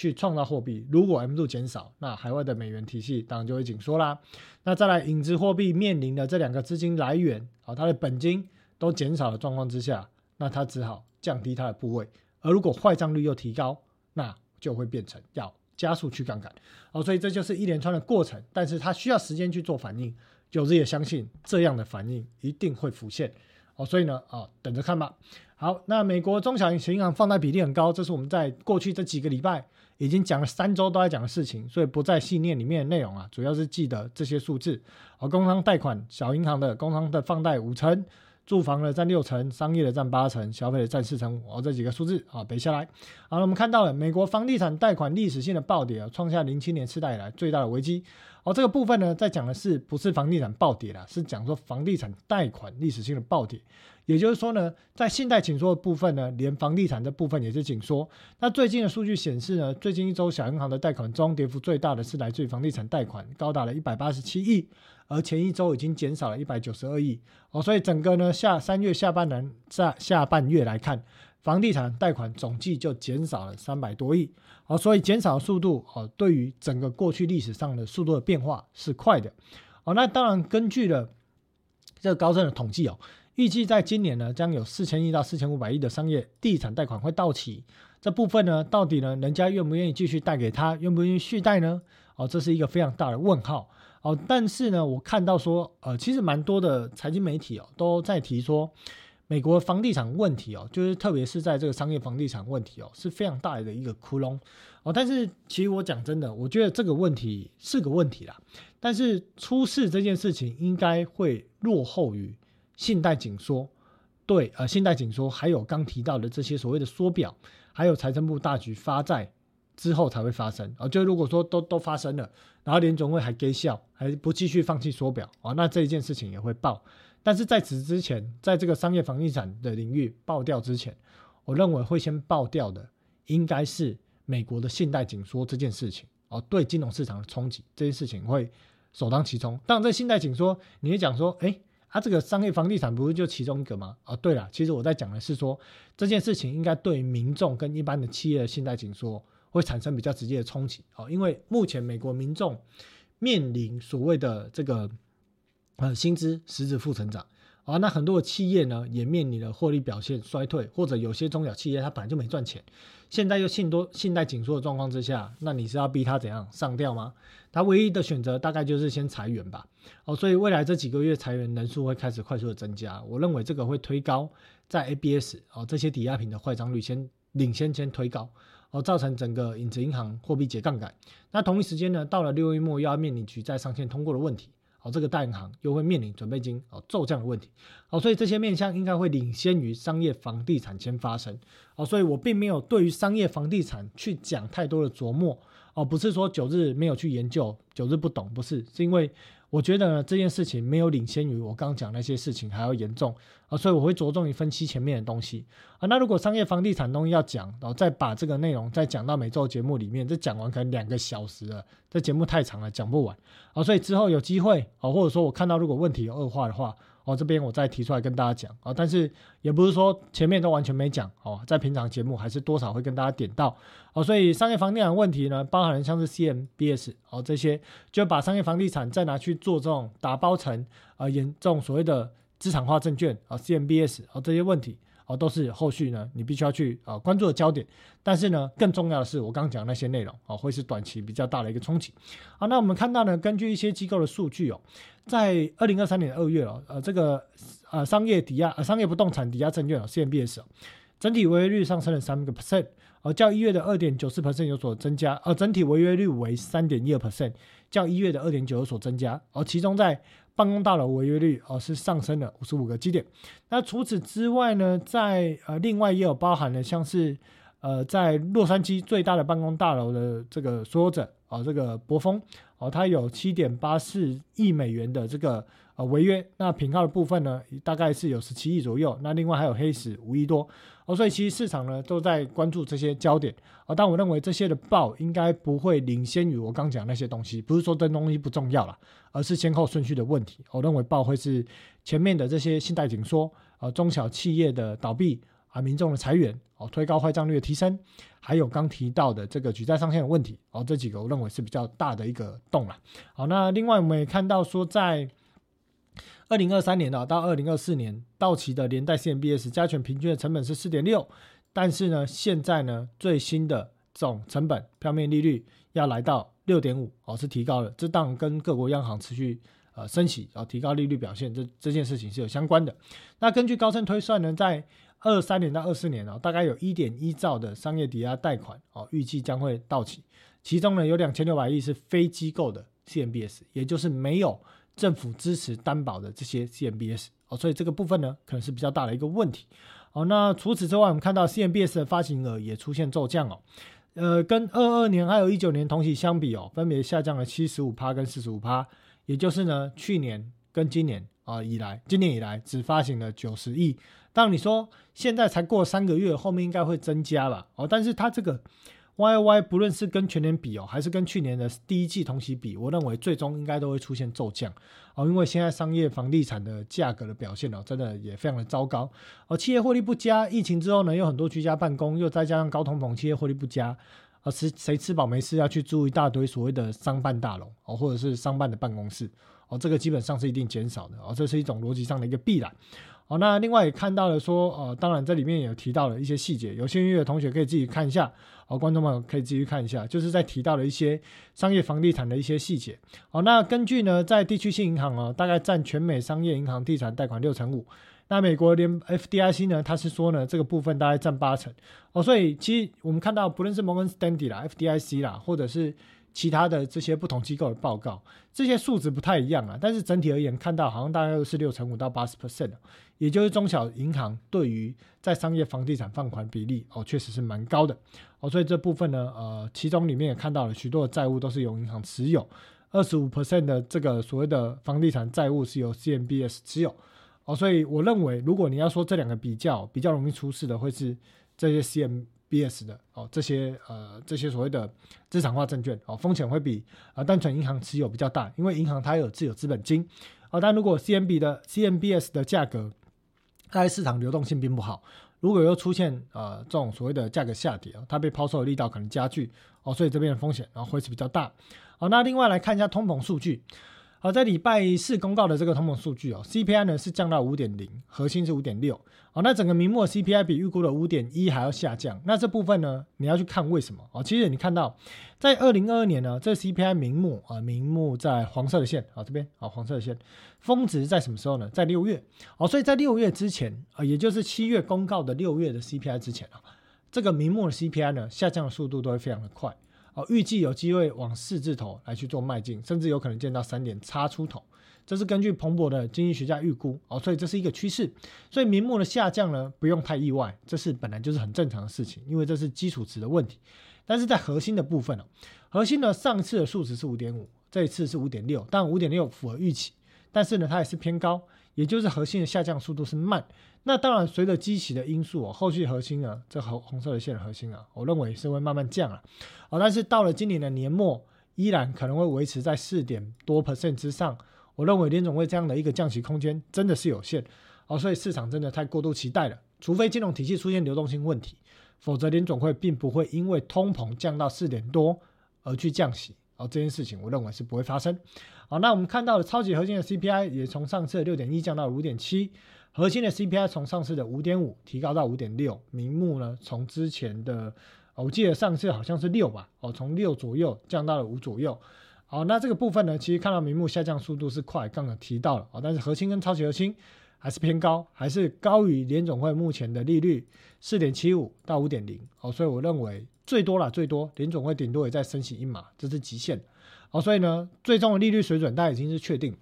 去创造货币，如果 M 度减少，那海外的美元体系当然就会紧缩啦。那再来，影子货币面临的这两个资金来源，啊，它的本金都减少的状况之下，那它只好降低它的部位。而如果坏账率又提高，那就会变成要加速去杠杆。哦，所以这就是一连串的过程，但是它需要时间去做反应。九日也相信这样的反应一定会浮现。哦，所以呢，啊，等着看吧。好，那美国中小型银行放贷比例很高，这是我们在过去这几个礼拜。已经讲了三周都在讲的事情，所以不在细念里面的内容啊，主要是记得这些数字。而工商贷款，小银行的工商的放贷五成，住房的占六成，商业的占八成，消费的占四成五。哦，这几个数字啊，背下来。好了，我们看到了美国房地产贷款历史性的暴跌啊，创下零七年次贷以来最大的危机。哦，这个部分呢，在讲的是不是房地产暴跌了，是讲说房地产贷款历史性的暴跌。也就是说呢，在信贷紧缩的部分呢，连房地产的部分也是紧缩。那最近的数据显示呢，最近一周小银行的贷款中跌幅最大的是来自于房地产贷款，高达了一百八十七亿，而前一周已经减少了一百九十二亿。哦，所以整个呢下三月下半年在下半月来看，房地产贷款总计就减少了三百多亿。哦，所以减少速度哦，对于整个过去历史上的速度的变化是快的。哦，那当然根据了这个高盛的统计哦。预计在今年呢，将有四千亿到四千五百亿的商业地产贷款会到期。这部分呢，到底呢，人家愿不愿意继续贷给他，愿不愿意续贷呢？哦，这是一个非常大的问号。哦，但是呢，我看到说，呃，其实蛮多的财经媒体哦，都在提说，美国房地产问题哦，就是特别是在这个商业房地产问题哦，是非常大的一个窟窿。哦，但是其实我讲真的，我觉得这个问题是个问题啦。但是出事这件事情应该会落后于信贷紧缩，对，呃，信贷紧缩还有刚提到的这些所谓的缩表，还有财政部大局发债之后才会发生。啊，就如果说都都发生了。然后联总会还给笑，还不继续放弃缩表啊？那这一件事情也会爆。但是在此之前，在这个商业房地产的领域爆掉之前，我认为会先爆掉的应该是美国的信贷紧缩这件事情哦，对金融市场的冲击这件事情会首当其冲。当然，这信贷紧缩，你也讲说，哎，啊，这个商业房地产不是就其中一个吗？哦，对了，其实我在讲的是说，这件事情应该对民众跟一般的企业的信贷紧缩。会产生比较直接的冲击哦，因为目前美国民众面临所谓的这个呃薪资实质负成长啊，那很多的企业呢也面临了获利表现衰退，或者有些中小企业它本来就没赚钱，现在又信多信贷紧缩的状况之下，那你是要逼他怎样上吊吗？他唯一的选择大概就是先裁员吧哦，所以未来这几个月裁员人数会开始快速的增加，我认为这个会推高在 ABS 哦这些抵押品的坏账率先领先先推高。哦，造成整个影子银行货币解杠杆。那同一时间呢，到了六月末又要面临举债上限通过的问题。哦，这个大银行又会面临准备金哦骤降的问题。哦，所以这些面向应该会领先于商业房地产先发生。哦，所以我并没有对于商业房地产去讲太多的琢磨。哦，不是说九日没有去研究，九日不懂，不是，是因为。我觉得呢，这件事情没有领先于我刚刚讲那些事情还要严重啊，所以我会着重于分析前面的东西啊。那如果商业房地产东西要讲，然后再把这个内容再讲到每周节目里面，这讲完可能两个小时了，这节目太长了，讲不完啊。所以之后有机会啊，或者说我看到如果问题有恶化的话。哦，这边我再提出来跟大家讲啊，但是也不是说前面都完全没讲哦，在平常节目还是多少会跟大家点到哦，所以商业房地产问题呢，包含像是 CMBS 哦这些，就把商业房地产再拿去做这种打包成啊严重所谓的资产化证券啊 CMBS 啊这些问题。哦，都是后续呢，你必须要去啊关注的焦点。但是呢，更重要的是我刚刚讲那些内容哦，会是短期比较大的一个冲击。好，那我们看到呢，根据一些机构的数据哦，在二零二三年二月哦，呃，这个呃商业抵押、商业不动产抵押证券哦 CMBS 哦，整体违约率上升了三个 percent，哦，较一月的二点九四 percent 有所增加，呃，整体违约率为三点一二 percent，较一月的二点九有所增加，而其中在办公大楼违约率哦是上升了五十五个基点。那除此之外呢，在呃另外也有包含了像是呃在洛杉矶最大的办公大楼的这个所有者啊，这个博峰哦，它有七点八四亿美元的这个呃违约。那品号的部分呢，大概是有十七亿左右。那另外还有黑石五亿多。哦，所以其实市场呢都在关注这些焦点啊，但我认为这些的报应该不会领先于我刚讲那些东西，不是说这东西不重要了，而是先后顺序的问题。我认为报会是前面的这些信贷紧缩啊，中小企业的倒闭啊，民众的裁员哦，推高坏账率的提升，还有刚提到的这个举债上限的问题哦，这几个我认为是比较大的一个洞了。好，那另外我们也看到说在。二零二三年啊，到二零二四年到期的连带 CMBS 加权平均的成本是四点六，但是呢，现在呢最新的总成本票面利率要来到六点五哦，是提高了。这当跟各国央行持续呃升息啊，提高利率表现这这件事情是有相关的。那根据高盛推算呢，在二三年到二四年哦，大概有一点一兆的商业抵押贷款哦，预计将会到期，其中呢有两千六百亿是非机构的 CMBS，也就是没有。政府支持担保的这些 CMBS 哦，所以这个部分呢，可能是比较大的一个问题哦。那除此之外，我们看到 CMBS 的发行额也出现骤降哦，呃，跟二二年还有一九年同期相比哦，分别下降了七十五趴跟四十五趴，也就是呢，去年跟今年啊以来，今年以来只发行了九十亿。当你说现在才过三个月，后面应该会增加吧？哦，但是它这个。Y Y 不论是跟全年比哦，还是跟去年的第一季同期比，我认为最终应该都会出现骤降哦，因为现在商业房地产的价格的表现哦，真的也非常的糟糕哦。企业获利不佳，疫情之后呢，有很多居家办公，又再加上高通膨，企业获利不佳啊，吃谁吃饱没事要去租一大堆所谓的商办大楼哦，或者是商办的办公室哦，这个基本上是一定减少的哦，这是一种逻辑上的一个必然。好，那另外也看到了说，呃，当然这里面也有提到了一些细节，有兴趣的同学可以自己看一下，哦，观众朋友可以继续看一下，就是在提到了一些商业房地产的一些细节。好，那根据呢，在地区性银行哦，大概占全美商业银行地产贷款六成五。那美国联 FDIC 呢，它是说呢，这个部分大概占八成。哦，所以其实我们看到，不论是摩根斯丹利啦、FDIC 啦，或者是其他的这些不同机构的报告，这些数值不太一样啊。但是整体而言，看到好像大概都是六成五到八十 percent，也就是中小银行对于在商业房地产放款比例哦，确实是蛮高的哦。所以这部分呢，呃，其中里面也看到了许多的债务都是由银行持有，二十五 percent 的这个所谓的房地产债务是由 CMBS 持有哦。所以我认为，如果你要说这两个比较比较容易出事的，会是这些 CM。B S 的哦，这些呃这些所谓的资产化证券哦，风险会比啊单纯银行持有比较大，因为银行它有自有资本金啊。但如果 C M B 的 C M B S 的价格，它在市场流动性并不好，如果又出现呃这种所谓的价格下跌，它被抛售的力道可能加剧哦，所以这边的风险然后会是比较大。好，那另外来看一下通膨数据。好，在礼拜四公告的这个通膨数据哦，CPI 呢是降到五点零，核心是五点六。好，那整个明末 CPI 比预估的五点一还要下降。那这部分呢，你要去看为什么哦。其实你看到，在二零二二年呢，这 CPI 明目啊，明目在黄色的线啊这边啊黄色的线，峰值在什么时候呢？在六月哦，所以在六月之前啊，也就是七月公告的六月的 CPI 之前啊，这个明末的 CPI 呢下降的速度都会非常的快。哦，预计有机会往四字头来去做迈进，甚至有可能见到三点差出头。这是根据彭博的经济学家预估哦，所以这是一个趋势。所以明末的下降呢，不用太意外，这是本来就是很正常的事情，因为这是基础值的问题。但是在核心的部分哦，核心呢上次的数值是五点五，这一次是五点六，但五点六符合预期，但是呢它也是偏高，也就是核心的下降速度是慢。那当然，随着基期的因素哦，后续核心啊，这红红色的线的核心啊，我认为是会慢慢降了，哦，但是到了今年的年末，依然可能会维持在四点多 percent 之上。我认为联总会这样的一个降息空间真的是有限，哦，所以市场真的太过度期待了。除非金融体系出现流动性问题，否则联总会并不会因为通膨降到四点多而去降息，哦，这件事情我认为是不会发生。好，那我们看到的超级核心的 CPI 也从上次六点一降到五点七。核心的 CPI 从上次的五点五提高到五点六，明目呢从之前的，我记得上次好像是六吧，哦，从六左右降到了五左右。好，那这个部分呢，其实看到明目下降速度是快，刚刚提到了，哦，但是核心跟超级核心还是偏高，还是高于联总会目前的利率四点七五到五点零，哦，所以我认为最多了，最多联总会顶多也在升息一码，这是极限。哦，所以呢，最终的利率水准大概已经是确定。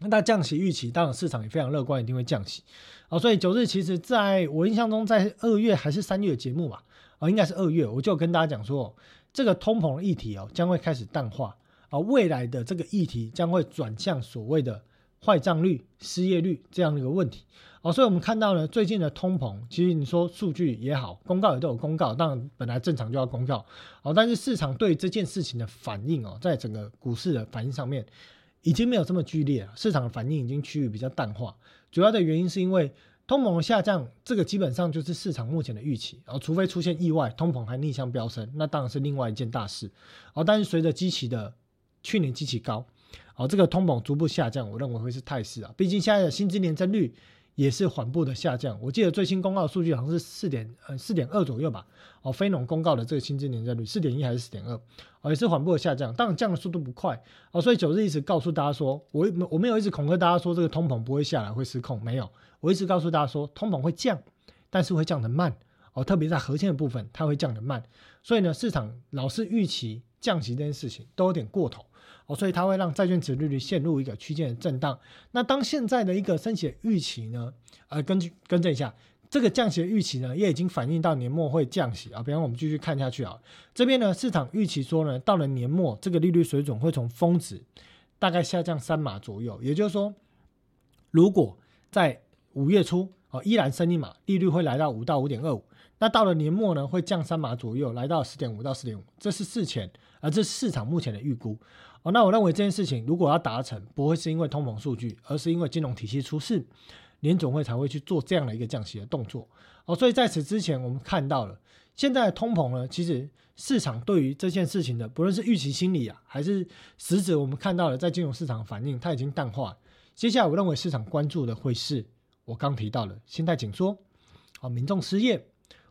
那降息预期，当然市场也非常乐观，一定会降息。哦，所以九日其实在我印象中，在二月还是三月节目吧，啊，应该是二月，我就跟大家讲说，这个通膨的议题哦，将会开始淡化，啊，未来的这个议题将会转向所谓的坏账率、失业率这样的一个问题。哦，所以我们看到呢，最近的通膨，其实你说数据也好，公告也都有公告，当然本来正常就要公告，哦，但是市场对这件事情的反应哦，在整个股市的反应上面。已经没有这么剧烈了，市场的反应已经趋于比较淡化。主要的原因是因为通膨下降，这个基本上就是市场目前的预期。然后，除非出现意外，通膨还逆向飙升，那当然是另外一件大事。哦，但是随着基期的去年基期高，哦，这个通膨逐步下降，我认为会是态势啊。毕竟现在的薪资年增率。也是缓步的下降。我记得最新公告数据好像是四点呃四点二左右吧。哦，非农公告的这个薪资年增率四点一还是四点二？哦，也是缓步的下降，当然降的速度不快。哦，所以九日一直告诉大家说，我我没有一直恐吓大家说这个通膨不会下来会失控，没有。我一直告诉大家说，通膨会降，但是会降得慢。哦，特别在核心的部分，它会降得慢。所以呢，市场老是预期降息这件事情都有点过头。哦，所以它会让债券值利率陷入一个区间的震荡。那当现在的一个升息预期呢？呃，根据更正一下，这个降息的预期呢，也已经反映到年末会降息啊。比方我们继续看下去啊，这边呢，市场预期说呢，到了年末，这个利率水准会从峰值大概下降三码左右。也就是说，如果在五月初哦依然升一码，利率会来到五到五点二五。那到了年末呢，会降三码左右，来到十点五到十点五。这是事前，而这是市场目前的预估。哦，那我认为这件事情如果要达成，不会是因为通膨数据，而是因为金融体系出事，联总会才会去做这样的一个降息的动作。哦，所以在此之前，我们看到了现在的通膨呢，其实市场对于这件事情的，不论是预期心理啊，还是实质我们看到了在金融市场反应，它已经淡化。接下来我认为市场关注的会是我刚提到了信贷紧缩，啊，民众失业，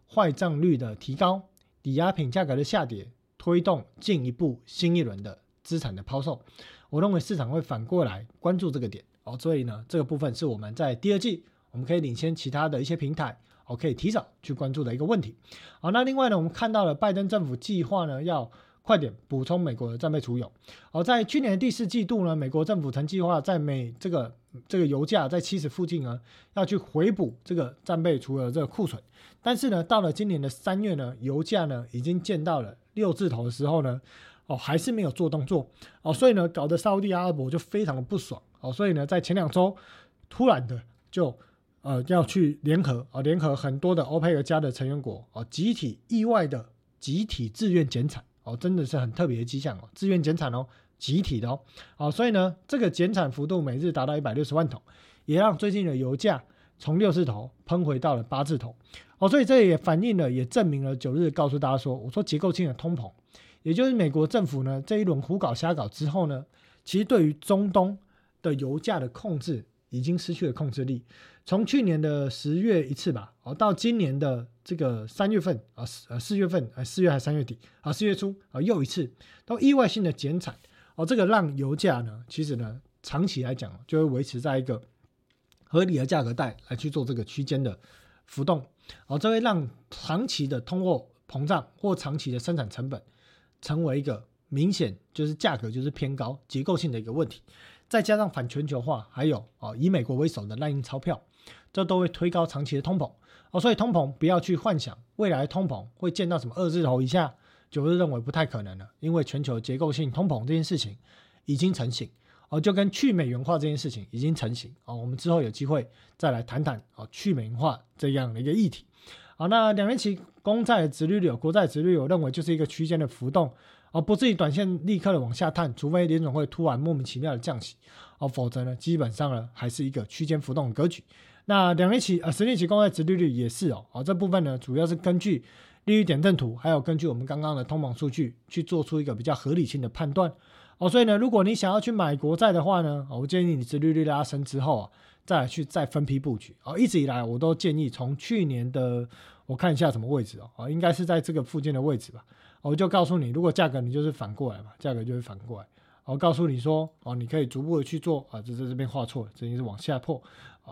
坏账率的提高，抵押品价格的下跌，推动进一步新一轮的资产的抛售。我认为市场会反过来关注这个点哦，所以呢，这个部分是我们在第二季我们可以领先其他的一些平台，哦，可以提早去关注的一个问题。好，那另外呢，我们看到了拜登政府计划呢要。快点补充美国的战备储油。好，在去年第四季度呢，美国政府曾计划在美这个这个油价在七十附近呢，要去回补这个战备储油这个库存。但是呢，到了今年的三月呢，油价呢已经见到了六字头的时候呢，哦，还是没有做动作。哦，所以呢，搞得沙地阿拉伯就非常的不爽。哦，所以呢，在前两周突然的就呃要去联合啊，联合很多的欧佩克加的成员国啊，集体意外的集体自愿减产。哦，真的是很特别的迹象哦，自愿减产哦，集体的哦，哦，所以呢，这个减产幅度每日达到一百六十万桶，也让最近的油价从六字头喷回到了八字头，哦，所以这也反映了，也证明了九日告诉大家说，我说结构性的通膨，也就是美国政府呢这一轮胡搞瞎搞之后呢，其实对于中东的油价的控制已经失去了控制力。从去年的十月一次吧，哦，到今年的这个三月份啊，四呃四月份，呃四月还是三月底啊，四月初啊又一次，都意外性的减产，哦，这个让油价呢，其实呢，长期来讲就会维持在一个合理的价格带来去做这个区间的浮动，哦，这会让长期的通货膨胀或长期的生产成本成为一个明显就是价格就是偏高结构性的一个问题，再加上反全球化，还有啊以美国为首的滥印钞票。这都会推高长期的通膨哦，所以通膨不要去幻想未来通膨会见到什么二字头以下，九日认为不太可能了，因为全球结构性通膨这件事情已经成型哦，就跟去美元化这件事情已经成型哦，我们之后有机会再来谈谈哦去美元化这样的一个议题。好，那两年期公债殖利率、国债殖利率，我认为就是一个区间的浮动哦，不至于短线立刻的往下探，除非联总会突然莫名其妙的降息哦，否则呢，基本上呢还是一个区间浮动的格局。那两年期呃十年期公债殖利率也是哦，哦这部分呢主要是根据利率点阵图，还有根据我们刚刚的通膨数据去做出一个比较合理性的判断哦。所以呢，如果你想要去买国债的话呢，我建议你殖利率拉升之后啊，再去再分批布局哦。一直以来我都建议从去年的我看一下什么位置哦，哦应该是在这个附近的位置吧。我就告诉你，如果价格你就是反过来嘛，价格就会反过来。我告诉你说哦，你可以逐步的去做啊，这在这边画错了，这应该是往下破。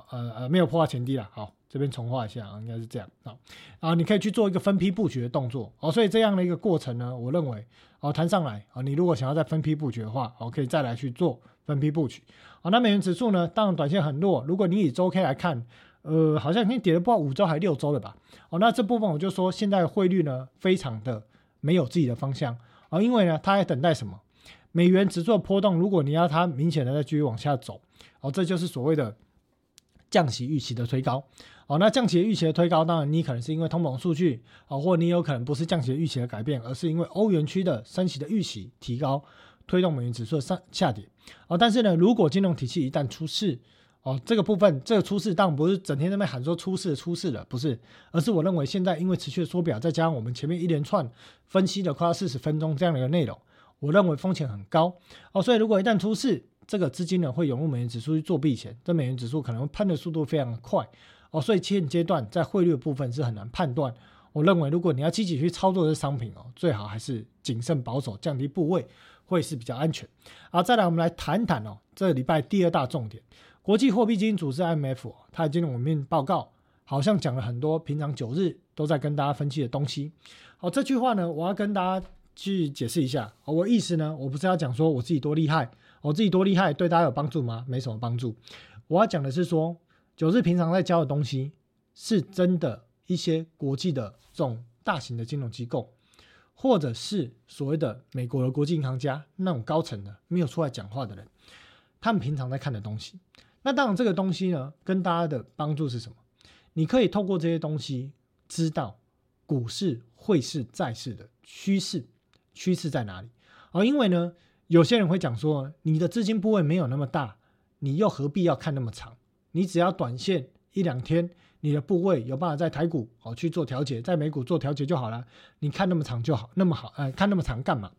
呃呃，没有破坏前低了，好，这边重画一下，应该是这样啊，啊，你可以去做一个分批布局的动作哦，所以这样的一个过程呢，我认为哦，弹上来啊，你如果想要再分批布局的话，我可以再来去做分批布局，好，那美元指数呢，当然短线很弱，如果你以周 K 来看，呃，好像已经跌了不知道五周还是六周了吧，哦，那这部分我就说现在汇率呢，非常的没有自己的方向啊，因为呢，它在等待什么？美元指数波动，如果你要它明显的再继续往下走，哦，这就是所谓的。降息预期的推高，哦，那降息预期的推高，当然你可能是因为通膨数据，哦，或你有可能不是降息预期的改变，而是因为欧元区的升息的预期提高，推动美元指数上下跌，哦，但是呢，如果金融体系一旦出事，哦，这个部分这个出事当然不是整天在那边喊说出事出事了，不是，而是我认为现在因为持续的缩表，再加上我们前面一连串分析了快要四十分钟这样的一个内容，我认为风险很高，哦，所以如果一旦出事，这个资金呢会涌入美元指数去做避险，这美元指数可能喷的速度非常快哦，所以现阶段在汇率的部分是很难判断。我认为如果你要积极去操作这商品哦，最好还是谨慎保守，降低部位会是比较安全。好，再来我们来谈谈哦，这个礼拜第二大重点，国际货币基金组织 IMF 它今天我们报告好像讲了很多平常九日都在跟大家分析的东西。好，这句话呢我要跟大家去解释一下，我意思呢我不是要讲说我自己多厉害。我自己多厉害，对大家有帮助吗？没什么帮助。我要讲的是说，九日平常在教的东西，是真的一些国际的这种大型的金融机构，或者是所谓的美国的国际银行家那种高层的没有出来讲话的人，他们平常在看的东西。那当然，这个东西呢，跟大家的帮助是什么？你可以透过这些东西，知道股市、汇市、债市的趋势，趋势在哪里？而因为呢。有些人会讲说，你的资金部位没有那么大，你又何必要看那么长？你只要短线一两天，你的部位有办法在台股哦去做调节，在美股做调节就好了。你看那么长就好，那么好，呃，看那么长干嘛？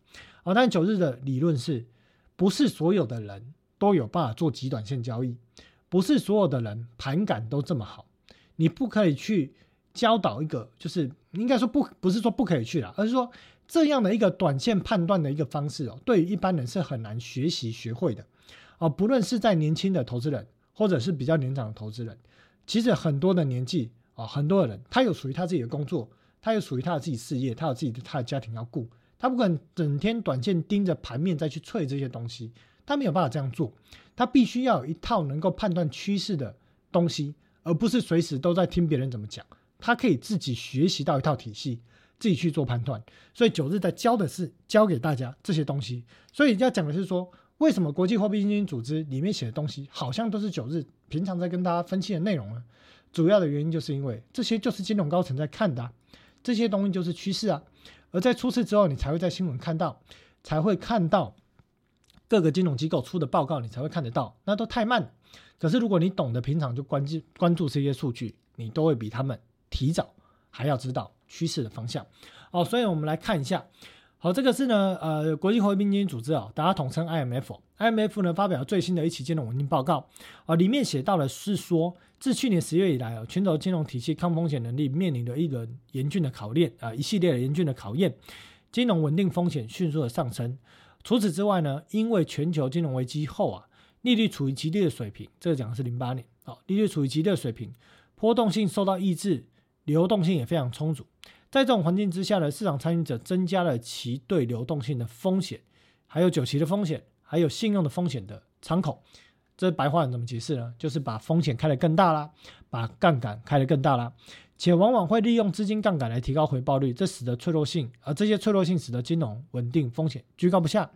哦，但九日的理论是，不是所有的人都有办法做极短线交易？不是所有的人盘感都这么好，你不可以去教导一个，就是应该说不不是说不可以去了，而是说这样的一个短线判断的一个方式哦，对于一般人是很难学习学会的哦。不论是在年轻的投资人，或者是比较年长的投资人，其实很多的年纪啊，很多的人他有属于他自己的工作，他有属于他的自己事业，他有自己的他的家庭要顾。他不可能整天短线盯着盘面再去淬这些东西，他没有办法这样做。他必须要有一套能够判断趋势的东西，而不是随时都在听别人怎么讲。他可以自己学习到一套体系，自己去做判断。所以九日在教的是教给大家这些东西。所以要讲的是说，为什么国际货币基金组织里面写的东西好像都是九日平常在跟大家分析的内容呢？主要的原因就是因为这些就是金融高层在看的，这些东西就是趋势啊。而在出事之后，你才会在新闻看到，才会看到各个金融机构出的报告，你才会看得到。那都太慢。可是如果你懂得平常就关注关注这些数据，你都会比他们提早还要知道趋势的方向。哦，所以我们来看一下。好，这个是呢，呃，国际货币基金组织啊，大家统称 IMF。IMF 呢发表最新的一期金融稳定报告啊，里面写到的是说。自去年十月以来啊，全球金融体系抗风险能力面临着一轮严峻的考验啊，一系列的严峻的考验，金融稳定风险迅速的上升。除此之外呢，因为全球金融危机后啊，利率处于极低的水平，这个讲的是零八年啊，利率处于极低的水平，波动性受到抑制，流动性也非常充足。在这种环境之下呢，市场参与者增加了其对流动性的风险，还有久期的风险，还有信用的风险的敞口。这白话怎么解释呢？就是把风险开得更大啦，把杠杆开得更大啦，且往往会利用资金杠杆来提高回报率，这使得脆弱性，而这些脆弱性使得金融稳定风险居高不下。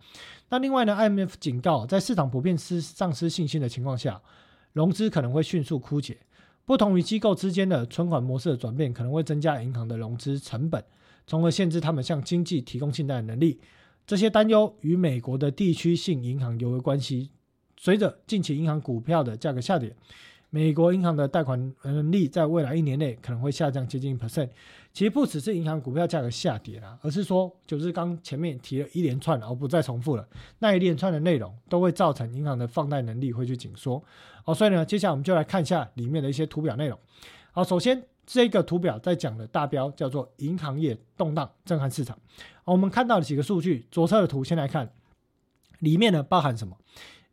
那另外呢，IMF 警告，在市场普遍失丧失信心的情况下，融资可能会迅速枯竭。不同于机构之间的存款模式的转变，可能会增加银行的融资成本，从而限制他们向经济提供信贷的能力。这些担忧与美国的地区性银行尤为关系。随着近期银行股票的价格下跌，美国银行的贷款能力在未来一年内可能会下降接近 percent。其实不只是银行股票价格下跌了，而是说就是刚前面提了一连串，而不再重复了那一连串的内容，都会造成银行的放贷能力会去紧缩。好，所以呢，接下来我们就来看一下里面的一些图表内容。好，首先这个图表在讲的大标叫做银行业动荡震撼市场。好，我们看到的几个数据，左侧的图先来看，里面呢包含什么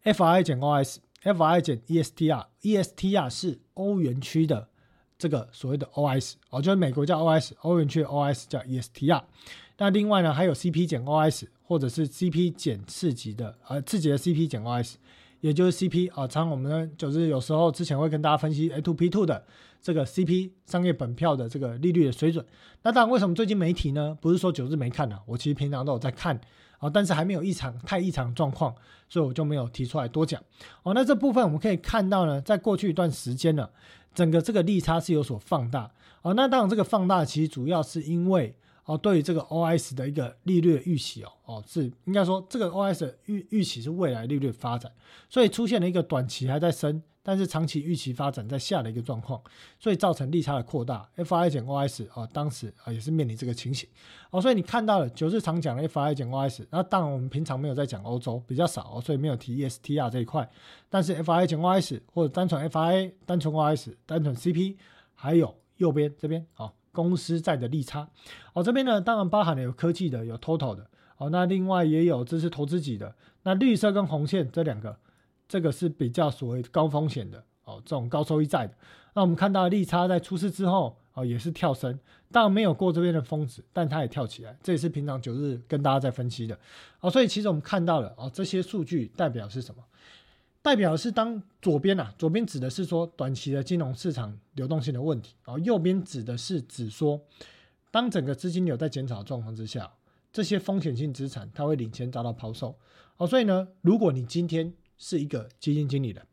？F I 减 O S F I 减 E S T R，E S T R 是欧元区的这个所谓的 O S，哦，就是美国叫 O S，欧元区 O S 叫 E S T R。那另外呢，还有 C P 减 O S，或者是 C P 减次级的，呃，次级的 C P 减 O S，也就是 C P 啊，常我们就是有时候之前会跟大家分析 A to P two 的这个 C P 商业本票的这个利率的水准。那当然，为什么最近媒体呢？不是说九日没看呢？我其实平常都有在看。哦，但是还没有异常太异常状况，所以我就没有提出来多讲。哦，那这部分我们可以看到呢，在过去一段时间呢，整个这个利差是有所放大。哦，那当然这个放大其实主要是因为哦，对于这个 OS 的一个利率预期哦，哦是应该说这个 OS 的预预期是未来利率发展，所以出现了一个短期还在升。但是长期预期发展在下的一个状况，所以造成利差的扩大。F I 减 O S 啊，当时啊也是面临这个情形。哦，所以你看到了九日常讲的 F I 减 O S，那当然我们平常没有在讲欧洲，比较少，所以没有提 E S T R 这一块。但是 F I 减 O S 或者单纯 F I 单纯 O S 单纯 C P，还有右边这边啊公司债的利差。哦，这边呢当然包含了有科技的，有 Total 的。哦，那另外也有这是投资级的。那绿色跟红线这两个。这个是比较所谓高风险的哦，这种高收益债的。那我们看到利差在出事之后哦，也是跳升，当然没有过这边的峰值，但它也跳起来。这也是平常九日跟大家在分析的哦。所以其实我们看到了哦，这些数据代表是什么？代表的是当左边啊，左边指的是说短期的金融市场流动性的问题哦，右边指的是指说当整个资金流在减少的状况之下，这些风险性资产它会领先遭到抛售哦。所以呢，如果你今天是一个基金经理的，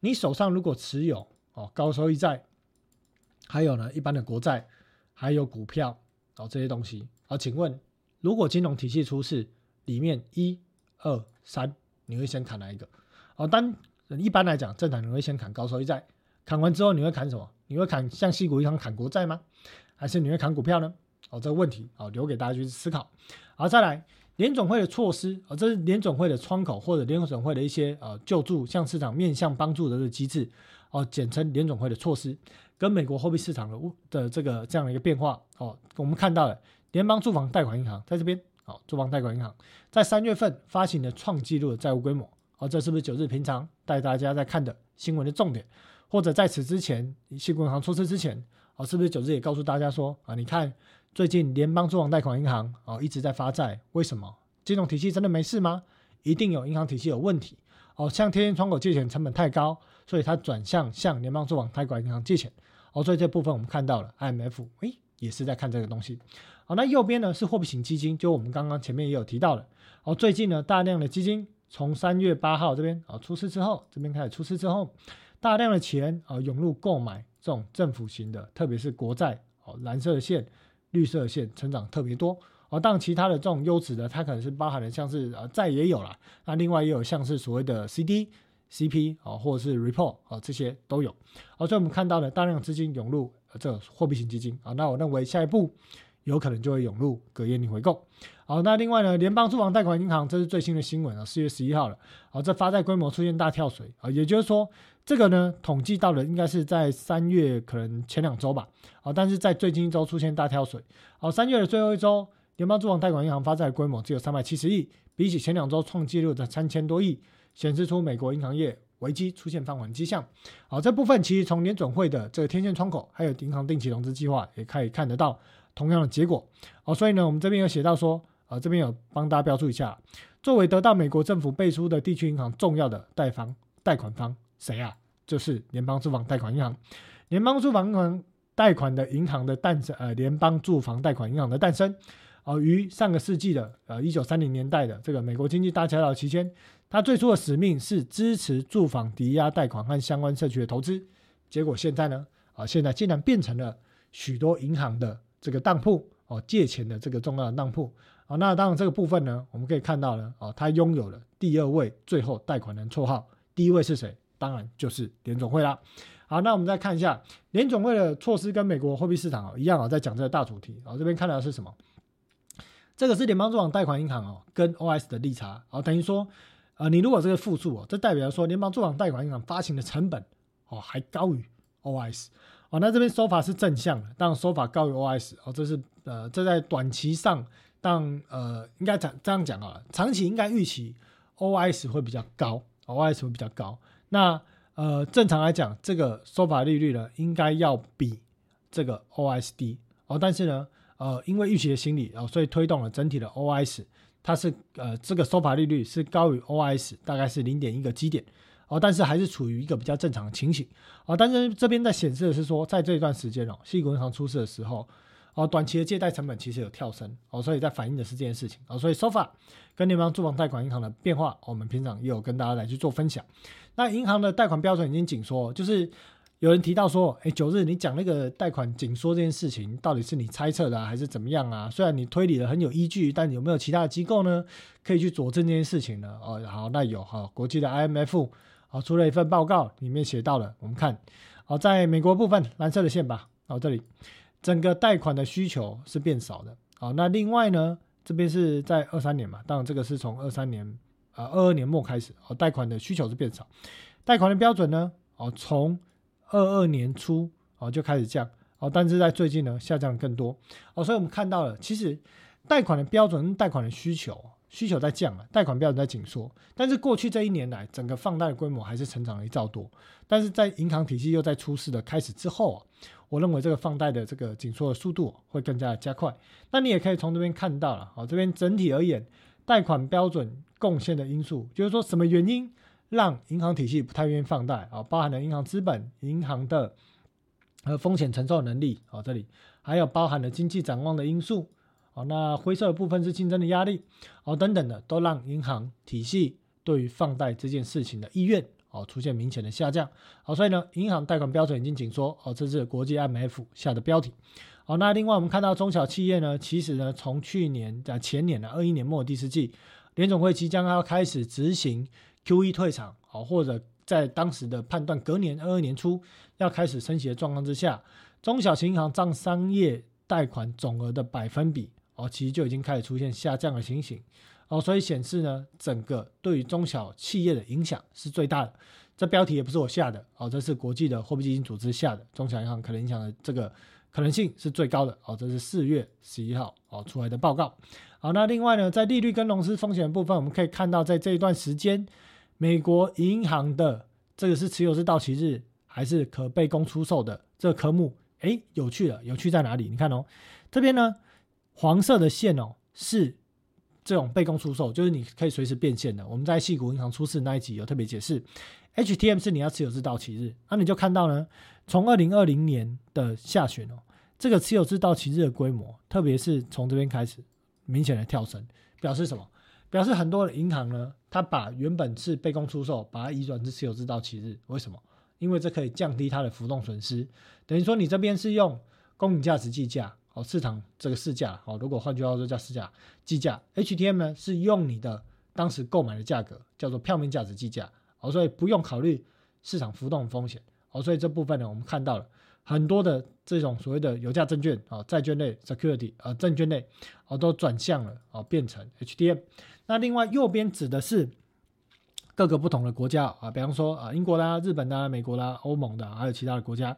你手上如果持有哦高收益债，还有呢一般的国债，还有股票哦这些东西，好，请问如果金融体系出事，里面一二三，你会先砍哪一个？哦，当一般来讲，正常你会先砍高收益债，砍完之后你会砍什么？你会砍像西股银行砍国债吗？还是你会砍股票呢？哦，这个问题哦留给大家去思考。好，再来。联总会的措施啊，这是联总会的窗口或者联总会的一些呃救助向市场面向帮助的这个机制哦，简称联总会的措施，跟美国货币市场的的这个这样的一个变化哦，我们看到了联邦住房贷款银行在这边哦，住房贷款银行在三月份发行的创纪录的债务规模哦，这是不是九日平常带大家在看的新闻的重点？或者在此之前，新银行出事之前哦，是不是九日也告诉大家说啊，你看。最近联邦住房贷款银行哦一直在发债，为什么？金融体系真的没事吗？一定有银行体系有问题哦。向天天窗口借钱成本太高，所以它转向向联邦住房贷款银行借钱哦。所以这部分我们看到了，IMF 诶也是在看这个东西。好，那右边呢是货币型基金，就我们刚刚前面也有提到了哦。最近呢大量的基金从三月八号这边啊出事之后，这边开始出事之后，大量的钱啊涌入购买这种政府型的，特别是国债哦蓝色的线。绿色线成长特别多哦，当然其他的这种优质的，它可能是包含的像是呃债也有了，那另外也有像是所谓的 CD、CP 啊，或者是 Report 啊，这些都有。好，所以我们看到了大量资金涌入这货币型基金啊，那我认为下一步有可能就会涌入隔夜逆回购。好，那另外呢，联邦住房贷款银行这是最新的新闻啊，四月十一号了。好，这发债规模出现大跳水啊，也就是说。这个呢，统计到了应该是在三月可能前两周吧，啊，但是在最近一周出现大跳水，好，三月的最后一周，联邦住房贷款银行发债规模只有三百七十亿，比起前两周创纪录的三千多亿，显示出美国银行业危机出现放缓迹象。好，这部分其实从联总会的这个天线窗口，还有银行定期融资计划也可以看得到同样的结果。哦，所以呢，我们这边有写到说，啊，这边有帮大家标注一下，作为得到美国政府背书的地区银行重要的贷方贷款方。谁啊？就是联邦住房贷款银行。联邦住房银行贷款的银行的诞生，呃，联邦住房贷款银行的诞生，呃，于上个世纪的呃一九三零年代的这个美国经济大萧条期间，它最初的使命是支持住房抵押贷款和相关社区的投资。结果现在呢，啊，现在竟然变成了许多银行的这个当铺哦，借钱的这个重要的当铺啊。那当然这个部分呢，我们可以看到呢，哦，他拥有了第二位最后贷款人绰号。第一位是谁？当然就是联总会啦。好，那我们再看一下联总会的措施跟美国货币市场一样啊，在讲这个大主题啊。这边看到的是什么？这个是联邦住房贷款银行哦，跟 OS 的利差啊，等于说，呃，你如果这个负数哦，这代表说联邦住房贷款银行发行的成本哦还高于 OS 哦。那这边说法是正向的，但说法高于 OS 哦，这是呃，这在短期上，当呃应该讲这样讲啊，长期应该预期 OS 会比较高。OS 会比较高，那呃正常来讲，这个收法利率呢，应该要比这个 OS 低哦。但是呢，呃，因为预期的心理哦，所以推动了整体的 OS，它是呃这个收法利率是高于 OS，大概是零点一个基点哦。但是还是处于一个比较正常的情形哦。但是这边在显示的是说，在这一段时间哦，西股银行出事的时候。哦，短期的借贷成本其实有跳升哦，所以在反映的是这件事情哦，所以 SOFA 跟联邦住房贷款银行的变化，我们平常也有跟大家来去做分享。那银行的贷款标准已经紧缩，就是有人提到说，哎，九日你讲那个贷款紧缩这件事情，到底是你猜测的还是怎么样啊？虽然你推理的很有依据，但有没有其他的机构呢，可以去佐证这件事情呢？哦，好，那有哈，国际的 IMF 好出了一份报告，里面写到了，我们看，好，在美国部分蓝色的线吧，哦，这里。整个贷款的需求是变少的，好，那另外呢，这边是在二三年嘛，当然这个是从二三年啊二二年末开始，哦，贷款的需求是变少，贷款的标准呢，哦，从二二年初哦就开始降，哦，但是在最近呢下降更多，哦，所以我们看到了，其实贷款的标准贷款的需求。需求在降了，贷款标准在紧缩，但是过去这一年来，整个放贷的规模还是成长了一兆多。但是在银行体系又在出事的开始之后啊，我认为这个放贷的这个紧缩的速度会更加的加快。那你也可以从这边看到了，好，这边整体而言，贷款标准贡献的因素，就是说什么原因让银行体系不太愿意放贷啊？包含了银行资本、银行的呃风险承受能力啊，这里还有包含了经济展望的因素。好，那灰色的部分是竞争的压力，哦，等等的，都让银行体系对于放贷这件事情的意愿，哦，出现明显的下降。好，所以呢，银行贷款标准已经紧缩，哦，这是国际 MF 下的标题。好，那另外我们看到中小企业呢，其实呢，从去年在前年的二一年末第四季，联总会即将要开始执行 QE 退场，好，或者在当时的判断隔年二二年初要开始升息的状况之下，中小型银行占商业贷款总额的百分比。哦，其实就已经开始出现下降的情形哦，所以显示呢，整个对于中小企业的影响是最大的。这标题也不是我下的哦，这是国际的货币基金组织下的，中小银行可能影响的这个可能性是最高的哦。这是四月十一号哦出来的报告。好，那另外呢，在利率跟融资风险的部分，我们可以看到，在这一段时间，美国银行的这个是持有是到期日还是可被供出售的这个科目，哎，有趣了，有趣在哪里？你看哦，这边呢。黄色的线哦，是这种被供出售，就是你可以随时变现的。我们在细谷银行出事那一集有特别解释，HTM 是你要持有至到期日，那你就看到呢，从二零二零年的下旬哦，这个持有至到期日的规模，特别是从这边开始明显的跳升，表示什么？表示很多的银行呢，它把原本是被供出售，把它移转至持有至到期日，为什么？因为这可以降低它的浮动损失，等于说你这边是用公允价值计价。哦，市场这个市价，哦，如果换句话说叫市价计价，HTM 呢是用你的当时购买的价格，叫做票面价值计价，哦，所以不用考虑市场浮动风险，哦，所以这部分呢，我们看到了很多的这种所谓的有价证券，啊，债券类 security，啊，证券类，哦，都转向了，哦，变成 HTM。那另外右边指的是各个不同的国家，啊，比方说啊，英国啦、日本啦、美国啦、欧盟的，还有其他的国家，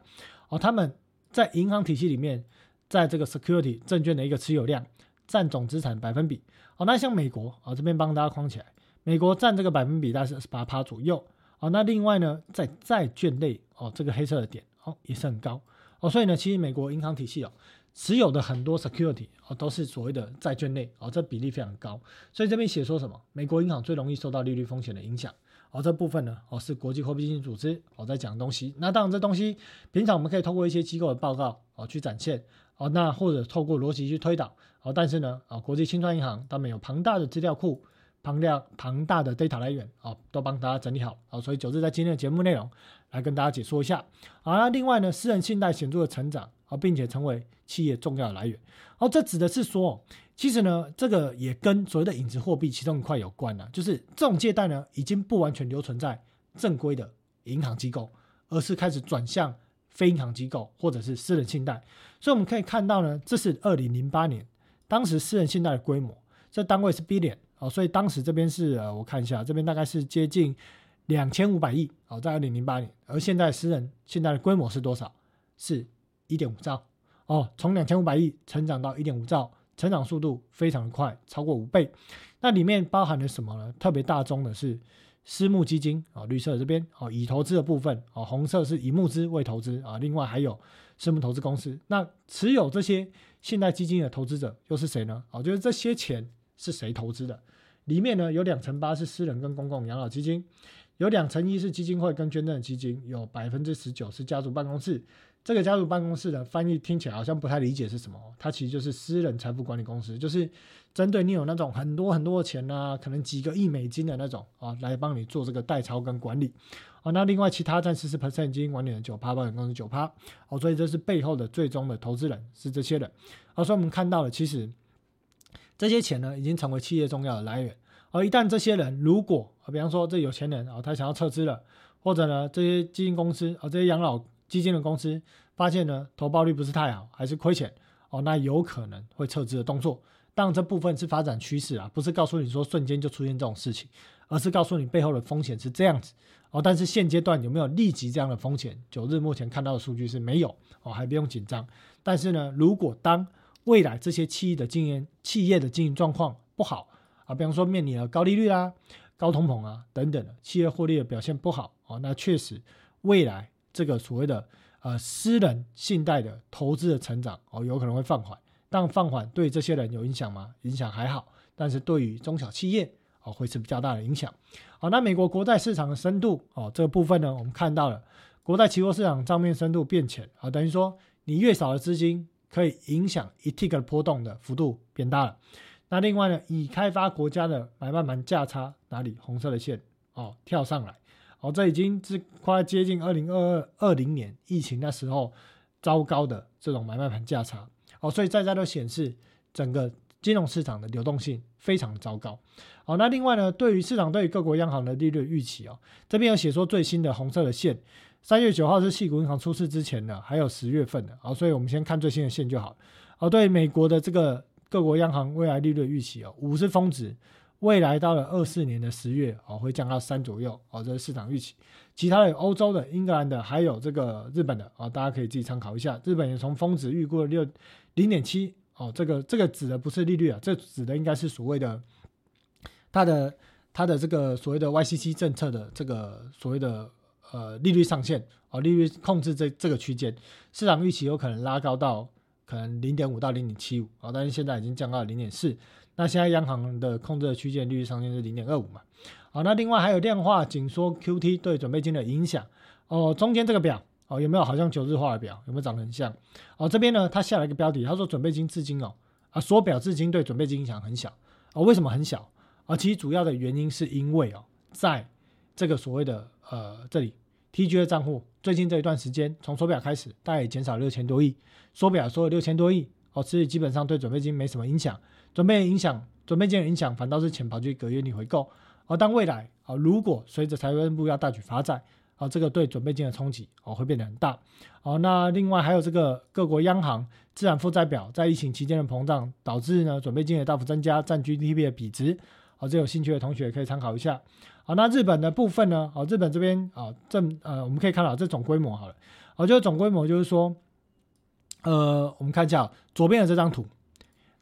哦，他们在银行体系里面。在这个 security 证券的一个持有量占总资产百分比，哦，那像美国啊这边帮大家框起来，美国占这个百分比大概是十八趴左右，哦，那另外呢，在债券类哦这个黑色的点哦也是很高，哦，所以呢，其实美国银行体系哦持有的很多 security 哦都是所谓的债券类，哦这比例非常高，所以这边写说什么，美国银行最容易受到利率风险的影响。哦，这部分呢，哦是国际货币基金组织哦在讲东西。那当然，这东西平常我们可以通过一些机构的报告哦去展现。哦，那或者透过逻辑去推导哦。但是呢，啊，国际清算银行他们有庞大的资料库、庞大庞大的 data 来源哦，都帮大家整理好哦。所以九日在今天的节目内容来跟大家解说一下。好，那另外呢，私人信贷显著的成长啊，并且成为企业重要的来源。哦，这指的是说。其实呢，这个也跟所谓的影子货币其中一块有关了，就是这种借贷呢，已经不完全留存在正规的银行机构，而是开始转向非银行机构或者是私人信贷。所以我们可以看到呢，这是二零零八年，当时私人信贷的规模，这单位是 billion 哦，所以当时这边是呃，我看一下，这边大概是接近两千五百亿哦，在二零零八年，而现在私人信贷的规模是多少？是一点五兆哦，从两千五百亿成长到一点五兆。成长速度非常的快，超过五倍。那里面包含了什么呢？特别大宗的是私募基金啊，绿色这边啊，已投资的部分啊，红色是以募资为投资啊。另外还有私募投资公司。那持有这些信贷基金的投资者又是谁呢？啊，就是这些钱是谁投资的？里面呢有两成八是私人跟公共养老基金，有两成一是基金会跟捐赠基金，有百分之十九是家族办公室。这个家族办公室的翻译听起来好像不太理解是什么，它其实就是私人财富管理公司，就是针对你有那种很多很多的钱啊，可能几个亿美金的那种啊，来帮你做这个代操跟管理。哦，那另外其他占四十 percent 基金管理人九趴，保险公司九趴。哦，所以这是背后的最终的投资人是这些人。哦，所以我们看到了，其实这些钱呢，已经成为企业重要的来源。而一旦这些人如果啊，比方说这有钱人啊，他想要撤资了，或者呢这些基金公司啊，这些养老。基金的公司发现呢，投报率不是太好，还是亏钱哦，那有可能会撤资的动作。当然，这部分是发展趋势啊，不是告诉你说瞬间就出现这种事情，而是告诉你背后的风险是这样子哦。但是现阶段有没有立即这样的风险？九日目前看到的数据是没有哦，还不用紧张。但是呢，如果当未来这些企业的经营企业的经营状况不好啊，比方说面临了高利率啦、高通膨啊等等的，企业获利的表现不好哦，那确实未来。这个所谓的呃私人信贷的投资的成长哦，有可能会放缓。但放缓对这些人有影响吗？影响还好，但是对于中小企业哦，会是比较大的影响。好，那美国国债市场的深度哦，这个部分呢，我们看到了国债期货市场账面深度变浅啊，等于说你越少的资金可以影响一 tick 的波动的幅度变大了。那另外呢，已开发国家的买卖盘价差哪里红色的线哦跳上来。哦，这已经是快接近二零二二二零年疫情那时候糟糕的这种买卖盘价差哦，所以在这都显示整个金融市场的流动性非常糟糕。好，那另外呢，对于市场对于各国央行的利率预期哦，这边有写说最新的红色的线，三月九号是系股银行出事之前的，还有十月份的。好，所以我们先看最新的线就好。哦，对美国的这个各国央行未来利率预期哦，五是峰值，未来到了二四年的十月哦，会降到三左右哦，这是市场预期。其他的有欧洲的、英格兰的，还有这个日本的哦，大家可以自己参考一下。日本也从峰值预估了六零点七哦，这个这个指的不是利率啊，这指的应该是所谓的它的它的这个所谓的 YCC 政策的这个所谓的呃利率上限哦，利率控制这这个区间，市场预期有可能拉高到可能零点五到零点七五啊，但是现在已经降到零点四。那现在央行的控制的区间利率上限是零点二五嘛？好，那另外还有量化紧缩 QT 对准备金的影响哦，中间这个表哦有没有好像九日化的表有没有长得很像？哦，这边呢他下了一个标题，他说准备金至今哦啊缩表至今对准备金影响很小哦，为什么很小啊？其实主要的原因是因为哦，在这个所谓的呃这里 TGA 账户最近这一段时间从缩表开始，大概减少六千多亿，缩表缩了六千多亿哦，所以基本上对准备金没什么影响。准备影响准备金的影响，反倒是钱跑去隔夜逆回购。而当未来啊，如果随着财政部要大举发债，啊，这个对准备金的冲击哦会变得很大。哦，那另外还有这个各国央行资产负债表在疫情期间的膨胀，导致呢准备金也大幅增加，占 GDP 的比值。好，这有兴趣的同学可以参考一下。好，那日本的部分呢？哦，日本这边啊，正呃，我们可以看到这总规模好了。哦，就是总规模就是说，呃，我们看一下左边的这张图。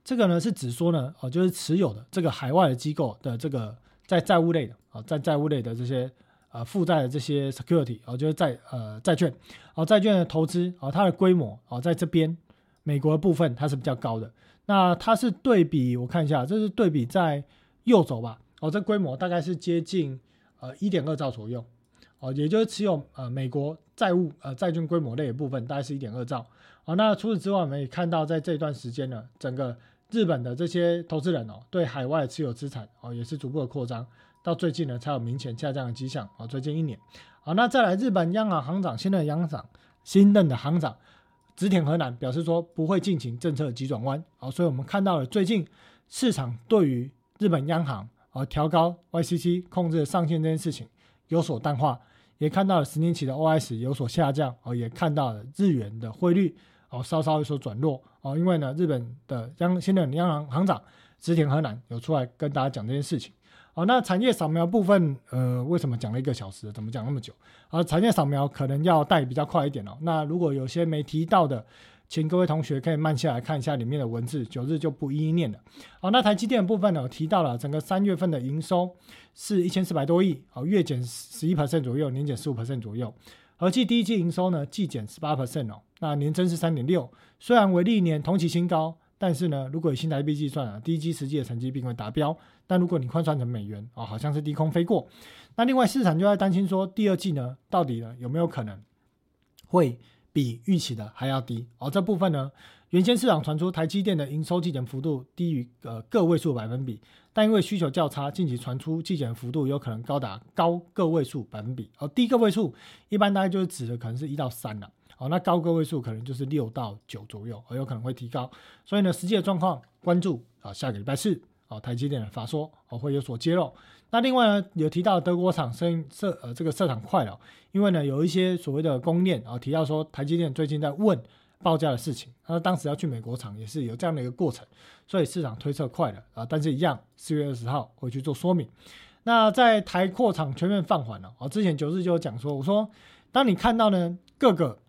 这个呢是指说呢，哦，就是持有的这个海外的机构的这个在债务类的啊，在债务类的这些呃负债的这些 security 啊，就是债呃债券啊，债券的投资啊，它的规模啊，在这边美国的部分它是比较高的。那它是对比，我看一下，这是对比在右轴吧，哦，这规模大概是接近呃一点二兆左右，哦，也就是持有呃美国债务呃债券规模类的部分大概是一点二兆。哦，那除此之外，我们也看到在这段时间呢，整个日本的这些投资人哦，对海外持有资产哦，也是逐步的扩张，到最近呢才有明显下降的迹象哦。最近一年，好，那再来日本央行行长新任央行长新任的行长植田和男表示说不会进行政策急转弯哦，所以我们看到了最近市场对于日本央行哦调高 YCC 控制上限这件事情有所淡化，也看到了十年期的 OS 有所下降哦，也看到了日元的汇率。哦，稍稍有所转弱哦，因为呢，日本的央现任央行行长植田和男有出来跟大家讲这件事情。哦，那产业扫描部分，呃，为什么讲了一个小时？怎么讲那么久？啊，产业扫描可能要带比较快一点哦。那如果有些没提到的，请各位同学可以慢下来看一下里面的文字，九日就不一一念了。好，那台积电部分呢，我提到了整个三月份的营收是一千四百多亿，哦，月减十一 percent 左右，年减十五 percent 左右。合计第一季营收呢，季减十八 percent 哦，那年增是三点六，虽然为历年同期新高，但是呢，如果以新台币计算啊，第一季实际的成绩并未达标。但如果你换算成美元哦，好像是低空飞过。那另外市场就在担心说，第二季呢，到底呢有没有可能会比预期的还要低？哦，这部分呢，原先市场传出台积电的营收季减幅度低于呃个位数百分比。但因为需求较差，近期传出季减幅度有可能高达高个位数百分比，哦，低个位数一般大概就是指的可能是一到三了，哦，那高个位数可能就是六到九左右，哦，有可能会提高，所以呢，实际的状况关注啊，下个礼拜四，哦，台积电的法说哦会有所揭露。那另外呢，有提到德国厂生设呃这个设厂快了，因为呢有一些所谓的供链啊提到说台积电最近在问。报价的事情，那当时要去美国厂也是有这样的一个过程，所以市场推测快了啊，但是一样四月二十号会去做说明。那在台扩厂全面放缓了啊，之前九日就有讲说，我说当你看到呢各个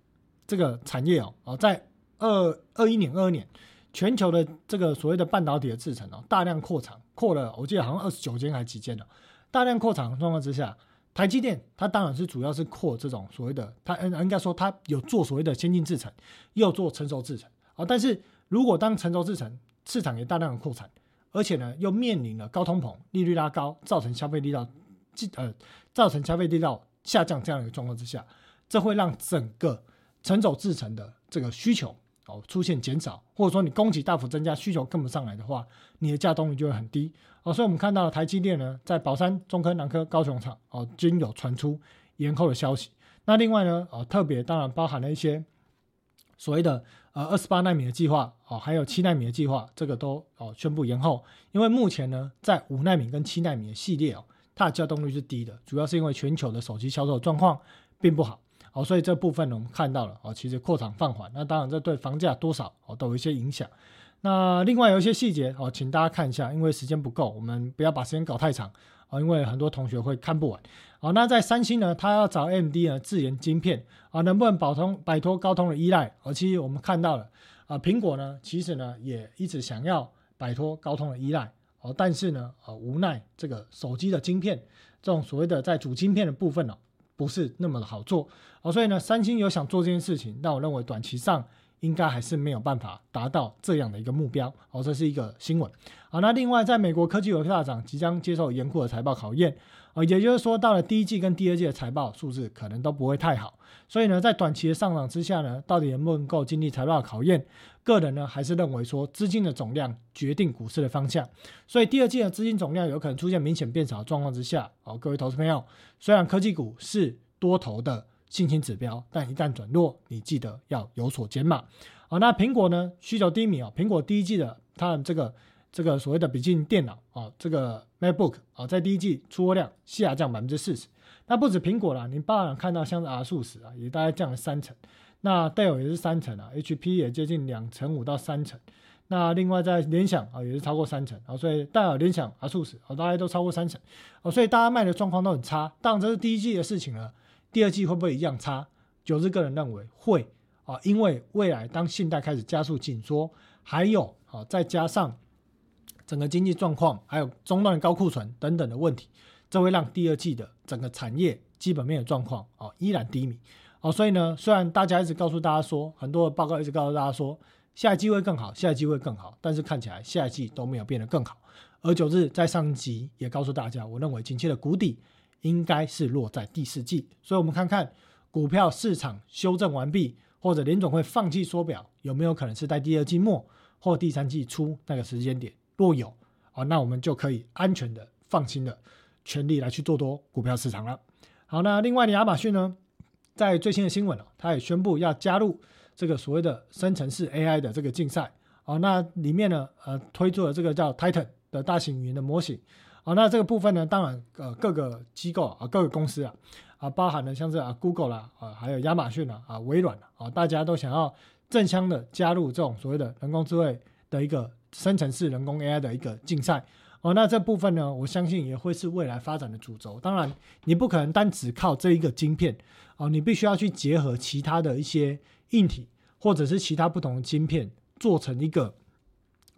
这个产业哦哦，在二二一年、二二年全球的这个所谓的半导体的制程哦，大量扩产扩了，我记得好像二十九间还是几间了，大量扩厂状况之下。台积电它当然是主要是扩这种所谓的，它应应该说它有做所谓的先进制程，又做成熟制程啊。但是如果当成熟制程市场也大量的扩产，而且呢又面临了高通膨、利率拉高，造成消费力道呃造成消费力道下降这样一个状况之下，这会让整个成熟制成的这个需求。哦，出现减少，或者说你供给大幅增加，需求跟不上来的话，你的价动力就会很低。哦，所以我们看到了台积电呢，在宝山、中科、南科、高雄厂哦，均有传出延后的消息。那另外呢，哦，特别当然包含了一些所谓的呃二十八纳米的计划，哦，还有七纳米的计划，这个都哦宣布延后。因为目前呢，在五纳米跟七纳米的系列哦，它的价动力是低的，主要是因为全球的手机销售状况并不好。哦，所以这部分呢，我们看到了哦，其实扩厂放缓，那当然这对房价多少哦都有一些影响。那另外有一些细节哦，请大家看一下，因为时间不够，我们不要把时间搞太长啊，因为很多同学会看不完。好，那在三星呢，它要找 M D 呢自研晶片啊，能不能保通摆脱高通的依赖？而其实我们看到了啊，苹果呢，其实呢也一直想要摆脱高通的依赖哦，但是呢，呃，无奈这个手机的晶片这种所谓的在主晶片的部分呢，不是那么的好做哦，所以呢，三星有想做这件事情，但我认为短期上。应该还是没有办法达到这样的一个目标哦，这是一个新闻。好，那另外，在美国科技股大涨，即将接受严酷的财报考验啊，也就是说，到了第一季跟第二季的财报数字可能都不会太好。所以呢，在短期的上涨之下呢，到底能不能够经历财报的考验？个人呢，还是认为说资金的总量决定股市的方向。所以第二季的资金总量有可能出现明显变少的状况之下，哦，各位投资朋友，虽然科技股是多头的。信心指标，但一旦转弱，你记得要有所减码。好，那苹果呢？需求低迷啊。苹果第一季的它的这个这个所谓的笔记电脑啊，这个 MacBook 啊，在第一季出货量下降百分之四十。那不止苹果了，你包含看到像是 ASUS 啊，也大概降了三成。那戴尔也是三成啊，HP 也接近两成五到三成。那另外在联想啊，也是超过三成啊，所以戴尔、联想、ASUS 啊，大家都超过三成啊，所以大家卖的状况都很差。当然这是第一季的事情了。第二季会不会一样差？九日个人认为会啊，因为未来当信贷开始加速紧缩，还有啊，再加上整个经济状况，还有中断高库存等等的问题，这会让第二季的整个产业基本面的状况啊依然低迷啊。所以呢，虽然大家一直告诉大家说，很多的报告一直告诉大家说下一季会更好，下一季会更好，但是看起来下一季都没有变得更好。而九日在上集也告诉大家，我认为近期的谷底。应该是落在第四季，所以我们看看股票市场修正完毕，或者联总会放弃缩表，有没有可能是在第二季末或第三季初那个时间点？若有啊，那我们就可以安全的、放心的，全力来去做多股票市场了。好，那另外的亚马逊呢，在最新的新闻哦，它也宣布要加入这个所谓的生成式 AI 的这个竞赛。哦，那里面呢，呃，推出了这个叫 Titan 的大型语言的模型。好，那这个部分呢，当然，呃，各个机构啊，各个公司啊，啊，包含了像是啊，Google 啦，啊，还有亚马逊啊，啊，微软啊，大家都想要正向的加入这种所谓的人工智慧的一个生成式人工 AI 的一个竞赛。哦，那这部分呢，我相信也会是未来发展的主轴。当然，你不可能单只靠这一个晶片，哦，你必须要去结合其他的一些硬体，或者是其他不同的晶片，做成一个。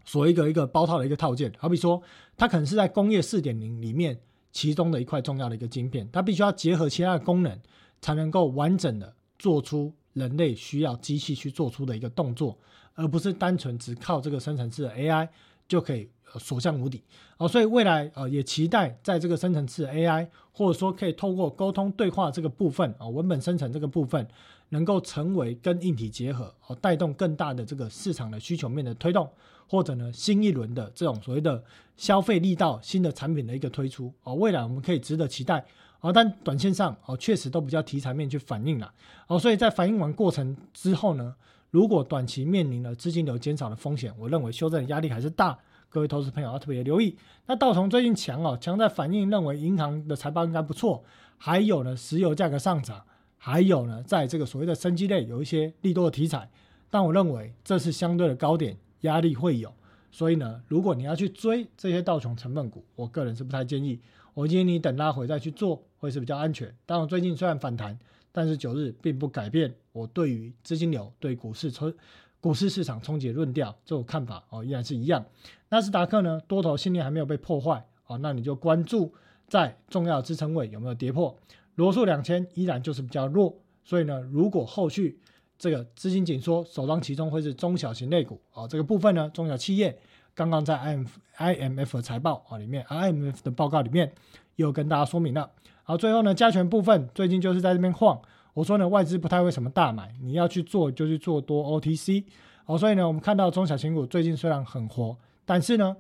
所谓一个一个包套的一个套件，好比说，它可能是在工业四点零里面其中的一块重要的一个晶片，它必须要结合其他的功能，才能够完整的做出人类需要机器去做出的一个动作，而不是单纯只靠这个生成式的 AI 就可以所向无敌。哦，所以未来呃也期待在这个生成式 AI，或者说可以透过沟通对话这个部分啊，文本生成这个部分，能够成为跟硬体结合，哦，带动更大的这个市场的需求面的推动。或者呢，新一轮的这种所谓的消费力道、新的产品的一个推出哦，未来我们可以值得期待哦。但短线上哦，确实都比较题材面去反应了哦，所以在反应完过程之后呢，如果短期面临了资金流减少的风险，我认为修正压力还是大。各位投资朋友要特别留意。那道琼最近强哦，强在反应认为银行的财报应该不错，还有呢，石油价格上涨，还有呢，在这个所谓的生机类有一些利多的题材，但我认为这是相对的高点。压力会有，所以呢，如果你要去追这些道琼成分股，我个人是不太建议。我建议你等拉回再去做，会是比较安全。当然，最近虽然反弹，但是九日并不改变我对于资金流对股市冲股市市场冲击论调这种看法哦，依然是一样。纳斯达克呢，多头信念还没有被破坏哦，那你就关注在重要支撑位有没有跌破。罗素两千依然就是比较弱，所以呢，如果后续。这个资金紧缩首当其冲会是中小型类股啊，这个部分呢，中小企业刚刚在 I M I M F 的财报啊里面，I M F 的报告里面又跟大家说明了。好，最后呢，加权部分最近就是在这边晃，我说呢，外资不太会什么大买，你要去做就去做多 O T C。好，所以呢，我们看到中小型股最近虽然很活，但是呢，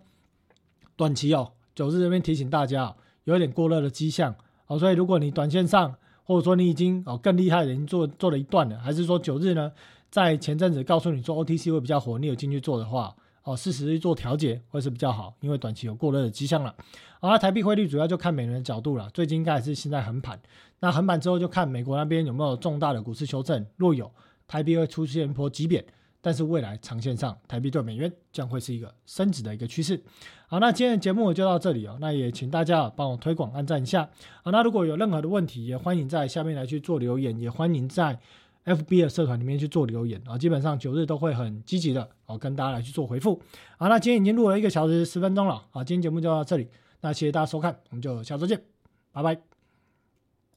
短期哦，九日这边提醒大家，有一点过热的迹象。好，所以如果你短线上，或者说你已经哦更厉害的已经做做了一段了，还是说九日呢，在前阵子告诉你做 OTC 会比较火，你有进去做的话，哦适时去做调节会是比较好，因为短期有过热的迹象了。而台币汇率主要就看美元的角度了，最近应该还是现在横盘。那横盘之后就看美国那边有没有重大的股市修正，若有，台币会出现一波急贬，但是未来长线上台币对美元将会是一个升值的一个趋势。好，那今天的节目就到这里哦，那也请大家帮我推广、按赞一下。好，那如果有任何的问题，也欢迎在下面来去做留言，也欢迎在 FB 的社团里面去做留言啊。基本上九日都会很积极的啊，跟大家来去做回复。好，那今天已经录了一个小时十分钟了，好，今天节目就到这里，那谢谢大家收看，我们就下周见，拜拜。